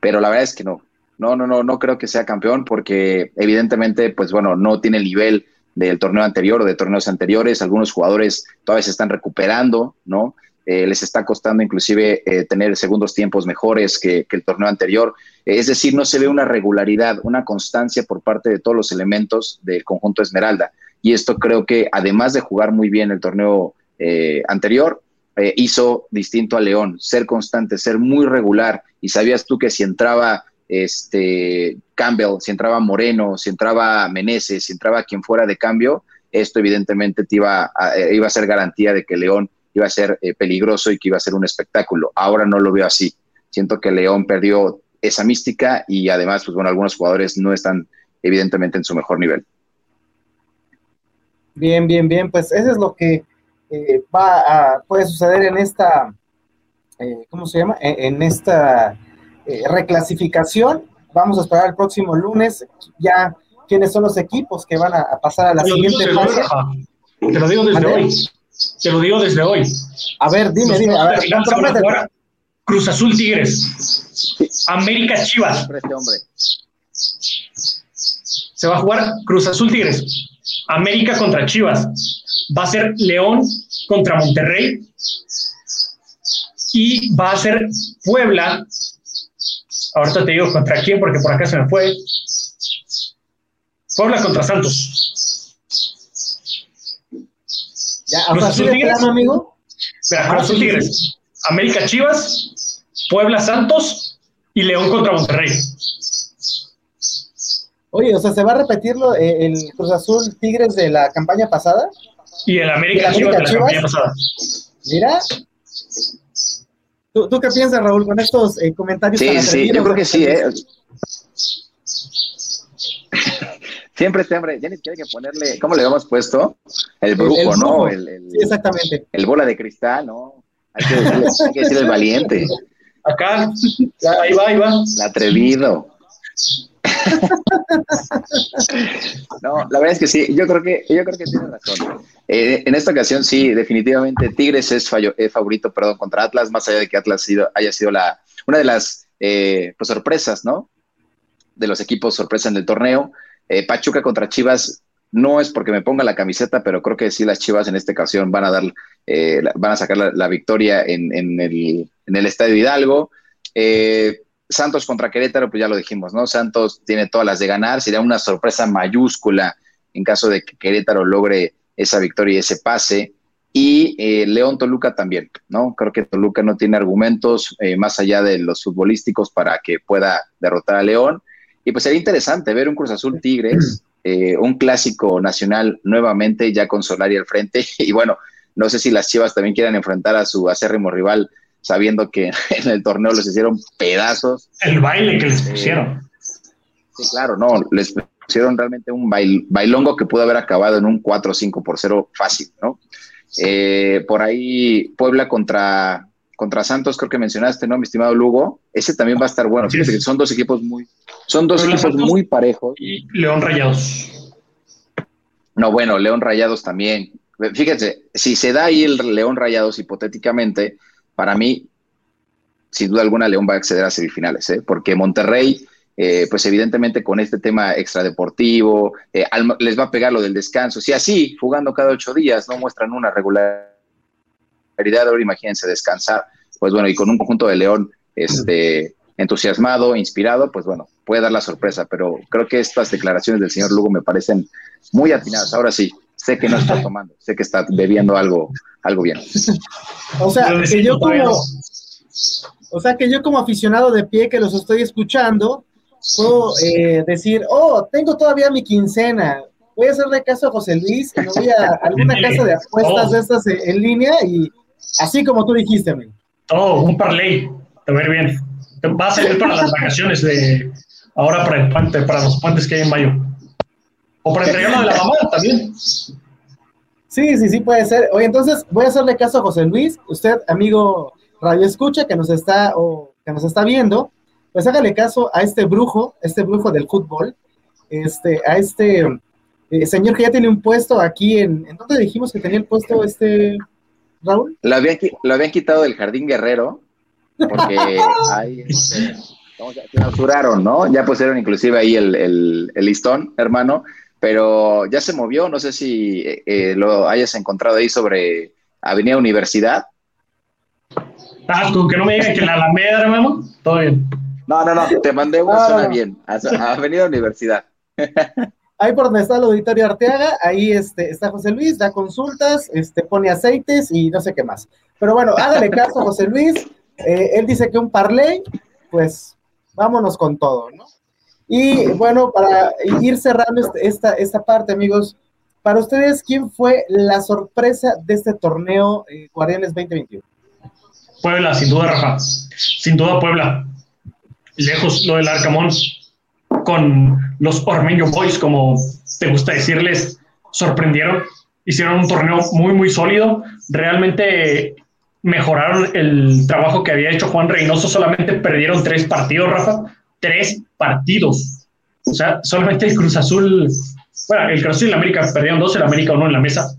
pero la verdad es que no. No, no, no, no creo que sea campeón porque evidentemente, pues bueno, no tiene el nivel del torneo anterior o de torneos anteriores. Algunos jugadores todavía se están recuperando, ¿no? Eh, les está costando inclusive eh, tener segundos tiempos mejores que, que el torneo anterior. es decir, no se ve una regularidad, una constancia por parte de todos los elementos del conjunto Esmeralda y esto creo que además de jugar muy bien el torneo eh, anterior, eh, hizo distinto a León, ser constante, ser muy regular y sabías tú que si entraba este Campbell, si entraba Moreno, si entraba Meneses, si entraba quien fuera de cambio, esto evidentemente te iba a, eh, iba a ser garantía de que León iba a ser peligroso y que iba a ser un espectáculo. Ahora no lo veo así. Siento que León perdió esa mística y además, pues bueno, algunos jugadores no están evidentemente en su mejor nivel. Bien, bien, bien, pues eso es lo que eh, va a, puede suceder en esta, eh, ¿cómo se llama? En, esta eh, reclasificación. Vamos a esperar el próximo lunes ya quiénes son los equipos que van a, pasar a la siguiente fase. Te lo digo desde hoy. Te lo digo desde hoy. A ver, dime, dime. A ver, Cruz Azul Tigres. América Chivas. Se va a jugar Cruz Azul Tigres. América contra Chivas. Va a ser León contra Monterrey. Y va a ser Puebla. Ahorita te digo contra quién, porque por acá se me fue. Puebla contra Santos. Ya, Cruz Azul Tigres. amigo? Cruz Azul Tigres. América Chivas, Puebla Santos y León contra Monterrey. Oye, o sea, ¿se va a repetir lo, eh, el Cruz Azul Tigres de la campaña pasada? Y el América, Chivas de la campaña pasada. Mira. ¿Tú, qué piensas, Raúl, con estos eh, comentarios? Sí, sí, yo creo que sí, ¿eh? Siempre, siempre, ya ni siquiera hay que ponerle, ¿cómo le hemos puesto? El brujo, ¿no? El, sí, exactamente. El bola de cristal, ¿no? Hay que decir, el valiente. Acá, ahí va, ahí va. El atrevido. no, la verdad es que sí, yo creo que, yo creo que tiene razón. Eh, en esta ocasión, sí, definitivamente Tigres es, favorito, perdón, contra Atlas, más allá de que Atlas haya sido la, una de las eh, pues, sorpresas, ¿no? De los equipos sorpresa en el torneo. Eh, Pachuca contra Chivas no es porque me ponga la camiseta, pero creo que sí las Chivas en esta ocasión van a dar, eh, van a sacar la, victoria en, el, Estadio Hidalgo. Eh, Santos contra Querétaro, pues ya lo dijimos, ¿no? Santos tiene todas las de ganar, sería una sorpresa mayúscula en caso de que Querétaro logre esa victoria y ese pase. Y eh, León Toluca también, ¿no? Creo que Toluca no tiene argumentos más allá de los futbolísticos para que pueda derrotar a León. Y pues sería interesante ver un Cruz Azul Tigres eh, un clásico nacional nuevamente, ya con Solari al frente. Y bueno, no sé si las Chivas también quieran enfrentar a su acérrimo rival, sabiendo que en el torneo les hicieron pedazos. El baile que les pusieron. sí, claro, no, les pusieron realmente un bailongo que pudo haber acabado en un 4 5 por 0 fácil, ¿no? Eh, por ahí Puebla contra, contra Santos, creo que mencionaste, ¿no, mi estimado Lugo? Ese también va a estar bueno. Fíjate que son dos equipos muy, son dos equipos muy parejos. Y León Rayados. No, bueno, León Rayados también. Fíjense, si se da ahí el León Rayados hipotéticamente, para mí, sin duda alguna, León va a acceder a semifinales, ¿eh? porque Monterrey, eh, pues evidentemente con este tema extradeportivo, eh, les va a pegar lo del descanso. Si así, jugando cada ocho días, no muestran una regularidad, ahora imagínense descansar. Pues bueno, y con un conjunto de León, este entusiasmado, inspirado, pues bueno, puede dar la sorpresa, pero creo que estas declaraciones del señor Lugo me parecen muy atinadas. Ahora sí, sé que no está tomando, sé que está bebiendo algo, algo bien. O sea, que yo como, o sea, que yo como aficionado de pie que los estoy escuchando, puedo eh, decir, oh, tengo todavía mi quincena, voy a hacerle caso a José Luis, me voy a alguna casa de apuestas de estas en, línea y así como tú dijiste, amigo. Oh, un parlay, te va a ir bien va a salir para las vacaciones de ahora para el puente, para los puentes que hay en mayo. O para entregarlo de la mamá también. Sí, sí, sí, puede ser. Oye, entonces voy a hacerle caso a José Luis. Usted, amigo Radio Escucha, que nos está, o que nos está viendo, pues hágale caso a este brujo, este brujo del fútbol, este, a este eh, señor que ya tiene un puesto aquí en, ¿en dónde dijimos que tenía el puesto este Raúl? Lo habían, lo habían quitado del Jardín Guerrero porque ahí este, clausuraron, ¿no? Ya pusieron inclusive ahí el, listón, hermano, pero ya se movió, no sé si eh, lo hayas encontrado ahí sobre Avenida Universidad. Ah, con que no me digan que la Alameda, hermano, todo bien. No, no, no, te mandé una zona bien, a, Avenida Universidad. ahí por donde está el auditorio Arteaga, ahí este, está José Luis, da consultas, este, pone aceites y no sé qué más. Pero bueno, hágale caso, José Luis, eh, él dice que un parlay, pues vámonos con todo, ¿no? Y bueno, para ir cerrando este, esta, esta parte, amigos, para ustedes, ¿quién fue la sorpresa de este torneo eh, Guardianes 2021? Puebla, sin duda, Rafa. Sin duda, Puebla. Lejos lo del Arcamón, con los Ormeño Boys, como te gusta decirles, sorprendieron. hicieron un torneo muy, muy sólido. Realmente mejoraron el trabajo que había hecho Juan Reynoso. Solamente perdieron tres partidos, Rafa. Tres partidos. O sea, solamente el Cruz Azul, bueno, el Cruz Azul y el América perdieron dos, el América uno en la mesa.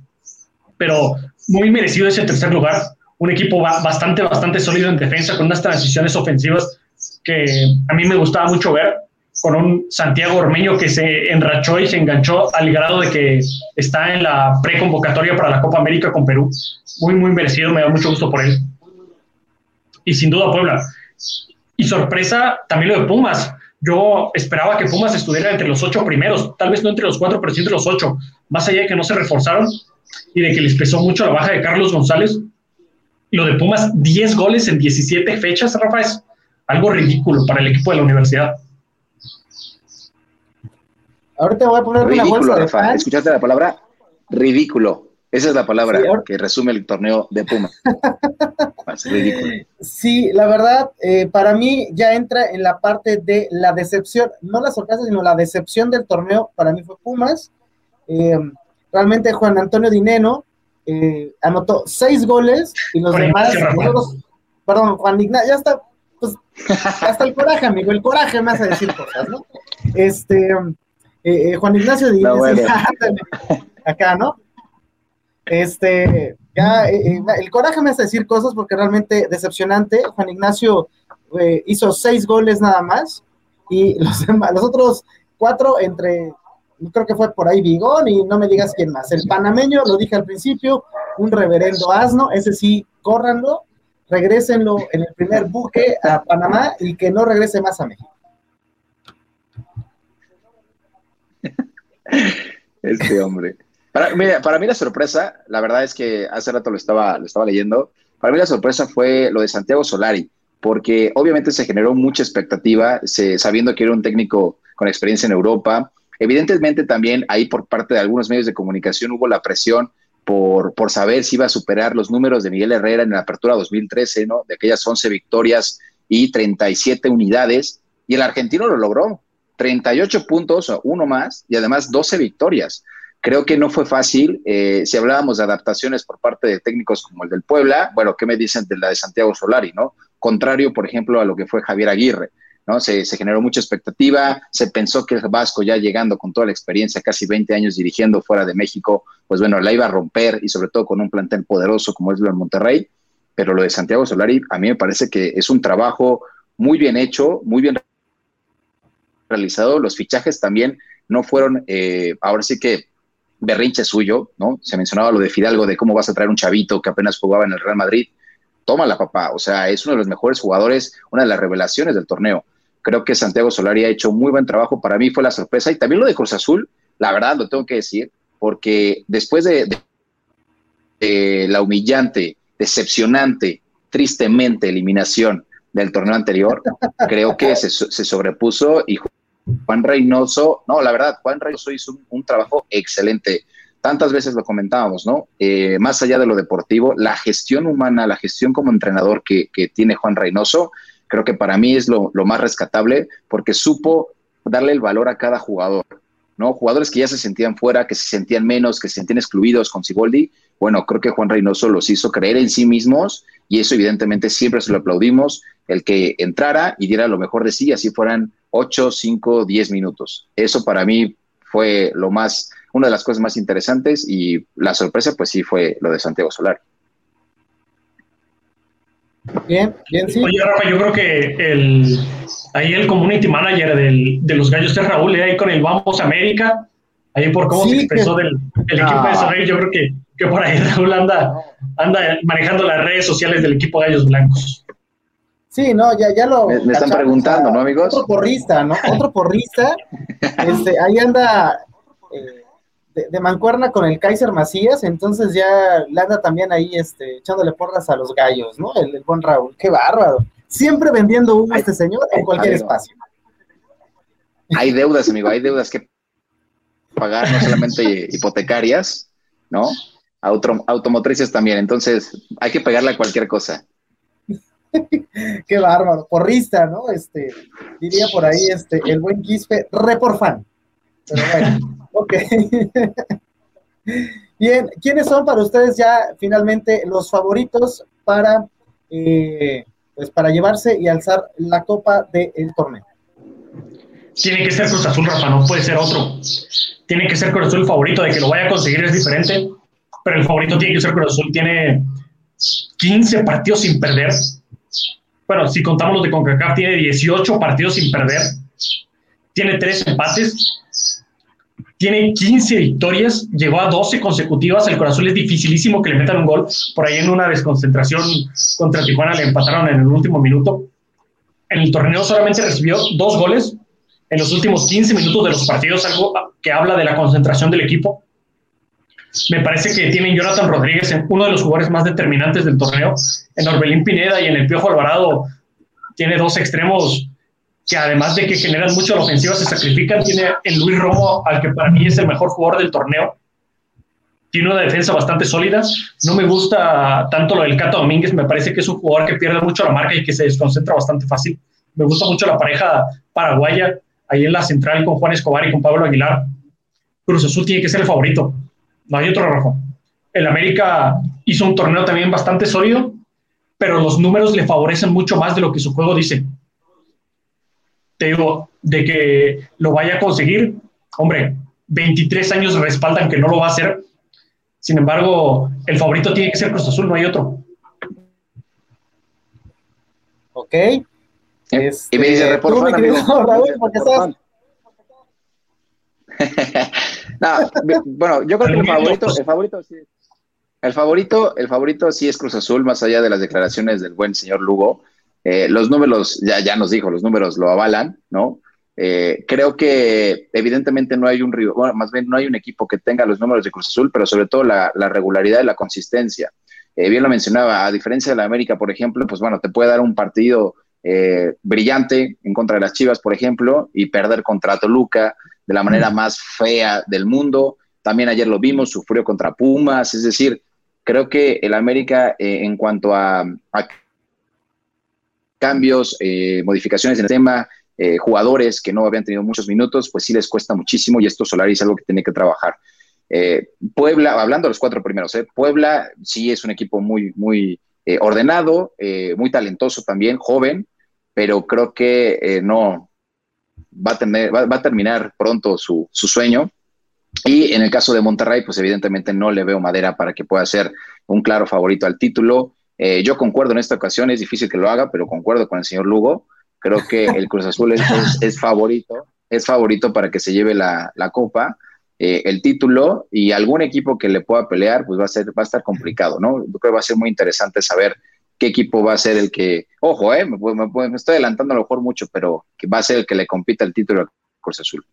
Pero muy merecido ese tercer lugar. Un equipo bastante, bastante sólido en defensa, con unas transiciones ofensivas que a mí me gustaba mucho ver con un Santiago Ormeño que se enrachó y se enganchó al grado de que está en la preconvocatoria para la Copa América con Perú. Muy, muy merecido, me da mucho gusto por él. Y sin duda Puebla. Y sorpresa también lo de Pumas. Yo esperaba que Pumas estuviera entre los ocho primeros, tal vez no entre los cuatro, pero sí entre los ocho. Más allá de que no se reforzaron y de que les pesó mucho la baja de Carlos González. Lo de Pumas, 10 goles en 17 fechas, Rafa, es algo ridículo para el equipo de la universidad. Ahorita voy a poner una bolsa de ¿Escuchaste la palabra? Ridículo. Esa es la palabra que resume el torneo de Ridículo. Sí, la verdad, eh, para mí ya entra en la parte de la decepción, no la sorpresa, sino la decepción del torneo. Para mí fue Pumas. Eh, realmente Juan Antonio Dineno eh, anotó seis goles y los demás, perdón, Juan Ignacio, ya está, pues, hasta el coraje, amigo, el coraje me hace decir cosas, ¿no? Este, eh, eh, Juan Ignacio Díaz, acá, ¿no? Este, ya, eh, el coraje me hace decir cosas porque realmente decepcionante. Juan Ignacio hizo seis goles nada más y los, los otros cuatro entre, creo que fue por ahí Vigón y no me digas quién más. El panameño, lo dije al principio, un reverendo asno, ese sí, córranlo, regrésenlo en el primer buque a Panamá y que no regrese más a México. Este hombre. Para, mí la sorpresa, la verdad es que hace rato lo estaba, lo estaba leyendo, para mí la sorpresa fue lo de Santiago Solari, porque obviamente se generó mucha expectativa, sabiendo que era un técnico con experiencia en Europa. Evidentemente también ahí por parte de algunos medios de comunicación hubo la presión por, por saber si iba a superar los números de Miguel Herrera en la apertura 2013, ¿no? De aquellas 11 victorias y 37 unidades, y el argentino lo logró. 38 puntos, uno más, y además 12 victorias. Creo que no fue fácil. Eh, si hablábamos de adaptaciones por parte de técnicos como el del Puebla, bueno, ¿qué me dicen de la de Santiago Solari, no? Contrario, por ejemplo, a lo que fue Javier Aguirre, ¿no? Se, generó mucha expectativa, se pensó que el Vasco ya llegando con toda la experiencia, casi 20 años dirigiendo fuera de México, pues bueno, la iba a romper y sobre todo con un plantel poderoso como es lo de Monterrey, pero lo de Santiago Solari a mí me parece que es un trabajo muy bien hecho, muy bien realizado, los fichajes también no fueron, eh, ahora sí que berrinche suyo, ¿no? Se mencionaba lo de Fidalgo, de cómo vas a traer un chavito que apenas jugaba en el Real Madrid. Tómala, papá. O sea, es uno de los mejores jugadores, una de las revelaciones del torneo. Creo que Santiago Solari ha hecho muy buen trabajo. Para mí fue la sorpresa. Y también lo de Cruz Azul, la verdad lo tengo que decir, porque después de, la humillante, decepcionante, tristemente eliminación del torneo anterior, creo que se, se sobrepuso y Juan Reynoso, no, la verdad, Juan Reynoso hizo un, trabajo excelente. Tantas veces lo comentábamos, ¿no? Eh, más allá de lo deportivo, la gestión humana, la gestión como entrenador que, tiene Juan Reynoso, creo que para mí es lo, más rescatable porque supo darle el valor a cada jugador, ¿no? Jugadores que ya se sentían fuera, que se sentían menos, que se sentían excluidos con Siboldi. Bueno, creo que Juan Reynoso los hizo creer en sí mismos y eso evidentemente siempre se lo aplaudimos, el que entrara y diera lo mejor de sí, así fueran 8, 5, 10 minutos. Eso para mí fue lo más, una de las cosas más interesantes y la sorpresa pues sí fue lo de Santiago Solar. Bien, bien, sí. Oye, Rafa, yo creo que el, ahí el community manager del, de los gallos de Raúl, eh, ahí con el Vamos América, ahí por cómo se expresó del, equipo de Solar, yo creo que, que, por ahí Raúl anda, anda manejando las redes sociales del equipo Gallos Blancos. Sí, no, ya, ya lo. Me, están preguntando, ¿no, amigos? Otro porrista, ¿no? Otro porrista. este, ahí anda eh, de, mancuerna con el Kaiser Macías, entonces ya le anda también ahí este, echándole porras a los gallos, ¿no? El, buen Raúl. Qué bárbaro. Siempre vendiendo humo a este señor en cualquier espacio. Hay deudas, amigo, hay deudas que pagar, no solamente hipotecarias, ¿no? Automotrices también. Entonces, hay que pegarle a cualquier cosa. Qué bárbaro, porrista, ¿no? Este, diría por ahí este, el buen Quispe, re por fan. Pero bueno, ok. Bien, ¿quiénes son para ustedes ya finalmente los favoritos para, eh, pues para llevarse y alzar la copa del torneo? Tiene que ser Cruz Azul, Rafa, no puede ser otro. Tiene que ser Cruz Azul el favorito, de que lo vaya a conseguir es diferente, pero el favorito tiene que ser Cruz Azul. Tiene 15 partidos sin perder. Bueno, si contamos los de CONCACAF, tiene 18 partidos sin perder. Tiene 3 empates. Tiene 15 victorias, llegó a 12 consecutivas. El Corazón es dificilísimo que le metan un gol. Por ahí en una desconcentración contra Tijuana le empataron en el último minuto. En el torneo solamente recibió dos goles en los últimos 15 minutos de los partidos, algo que habla de la concentración del equipo. Me parece que tienen Jonathan Rodríguez, uno de los jugadores más determinantes del torneo. En Orbelín Pineda y en el Piojo Alvarado tiene dos extremos que además de que generan mucho la ofensiva, se sacrifican. Tiene el Luis Romo, al que para mí es el mejor jugador del torneo. Tiene una defensa bastante sólida. No me gusta tanto lo del Cato Domínguez. Me parece que es un jugador que pierde mucho la marca y que se desconcentra bastante fácil. Me gusta mucho la pareja paraguaya ahí en la central con Juan Escobar y con Pablo Aguilar. Cruz Azul tiene que ser el favorito. No hay otro rojo. El América hizo un torneo también bastante sólido, pero los números le favorecen mucho más de lo que su juego dice. Te digo, de que lo vaya a conseguir, hombre, 23 años respaldan que no lo va a hacer. Sin embargo, el favorito tiene que ser Cruz Azul, no hay otro. Ok, y me dice, bueno, yo creo que el favorito, el favorito sí. El favorito, el favorito sí es Cruz Azul, más allá de las declaraciones del buen señor Lugo. Eh, los números, ya, ya nos dijo, los números lo avalan, ¿no? Eh, creo que evidentemente no hay un bueno, más bien no hay un equipo que tenga los números de Cruz Azul, pero sobre todo la, regularidad y la consistencia. Eh, bien lo mencionaba, a diferencia de la América, por ejemplo, pues bueno, te puede dar un partido eh, brillante en contra de las Chivas, por ejemplo, y perder contra Toluca de la manera más fea del mundo. También ayer lo vimos, sufrió contra Pumas, es decir, creo que el América eh, en cuanto a, cambios, eh, modificaciones en el tema, jugadores que no habían tenido muchos minutos, pues sí les cuesta muchísimo y esto Solari es algo que tiene que trabajar. Puebla, hablando de los cuatro primeros, Puebla sí es un equipo muy, muy ordenado, muy talentoso también, joven, pero creo que eh, no va a, tener, va, a terminar pronto su, sueño. Y en el caso de Monterrey, pues evidentemente no le veo madera para que pueda ser un claro favorito al título. Eh, yo concuerdo en esta ocasión, es difícil que lo haga, pero concuerdo con el señor Lugo. Creo que el Cruz Azul es, favorito, es favorito para que se lleve la, copa, eh, el título y algún equipo que le pueda pelear, pues va a ser, va a estar complicado, ¿no? Yo creo que va a ser muy interesante saber qué equipo va a ser el que, ojo, eh, me, estoy adelantando a lo mejor mucho, pero que va a ser el que le compita el título al Cruz Azul.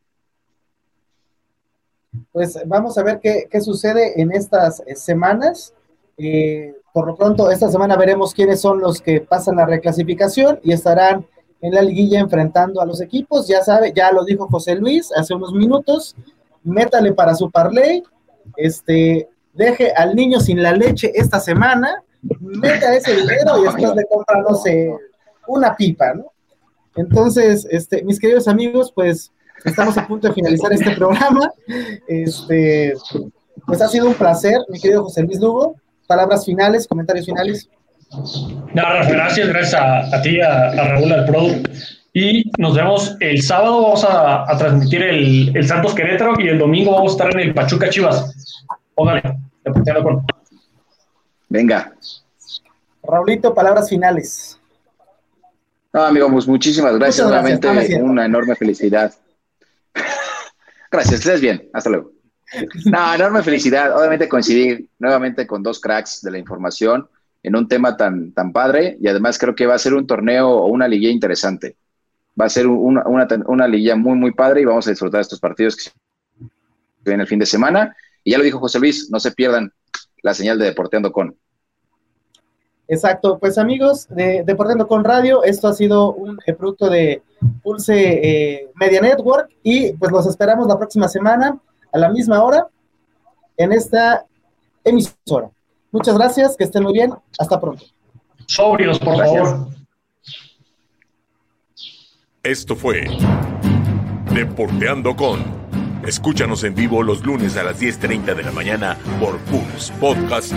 Pues vamos a ver qué, sucede en estas eh, semanas. Eh, por lo pronto, esta semana veremos quiénes son los que pasan la reclasificación y estarán en la liguilla enfrentando a los equipos. Ya sabe, ya lo dijo José Luis hace unos minutos. Métale para su parlay. Este, deje al niño sin la leche esta semana meta ese dinero y después de comprar, no sé, una pipa, ¿no? Entonces, este, mis queridos amigos, pues estamos a punto de finalizar este programa. Este, pues ha sido un placer, mi querido José Luis Lugo. Palabras finales, comentarios finales. gracias, gracias a, ti, a, Raúl, al Pro. Y nos vemos el sábado, vamos a, transmitir el, el, Santos Querétaro y el domingo vamos a estar en el Pachuca Chivas. Póngale, de acuerdo. Venga. Raulito, palabras finales. No, amigo, pues muchísimas gracias. Nuevamente, una enorme felicidad. gracias, estés bien. Hasta luego. No, enorme felicidad. Obviamente coincidir nuevamente con dos cracks de la información en un tema tan, tan padre y además creo que va a ser un torneo o una liguilla interesante. Va a ser una, una, una liguilla muy, muy padre y vamos a disfrutar estos partidos que se ven el fin de semana. Y ya lo dijo José Luis, no se pierdan la señal de Deporteando con. Exacto, pues amigos de Deporteando con Radio, esto ha sido un producto de Pulse eh, Media Network y pues los esperamos la próxima semana a la misma hora en esta emisora. Muchas gracias, que estén muy bien, hasta pronto. Sobrios, por favor. Esto fue Deporteando con Escúchanos en vivo los lunes a las 10.30 de la mañana por Pulse Podcast.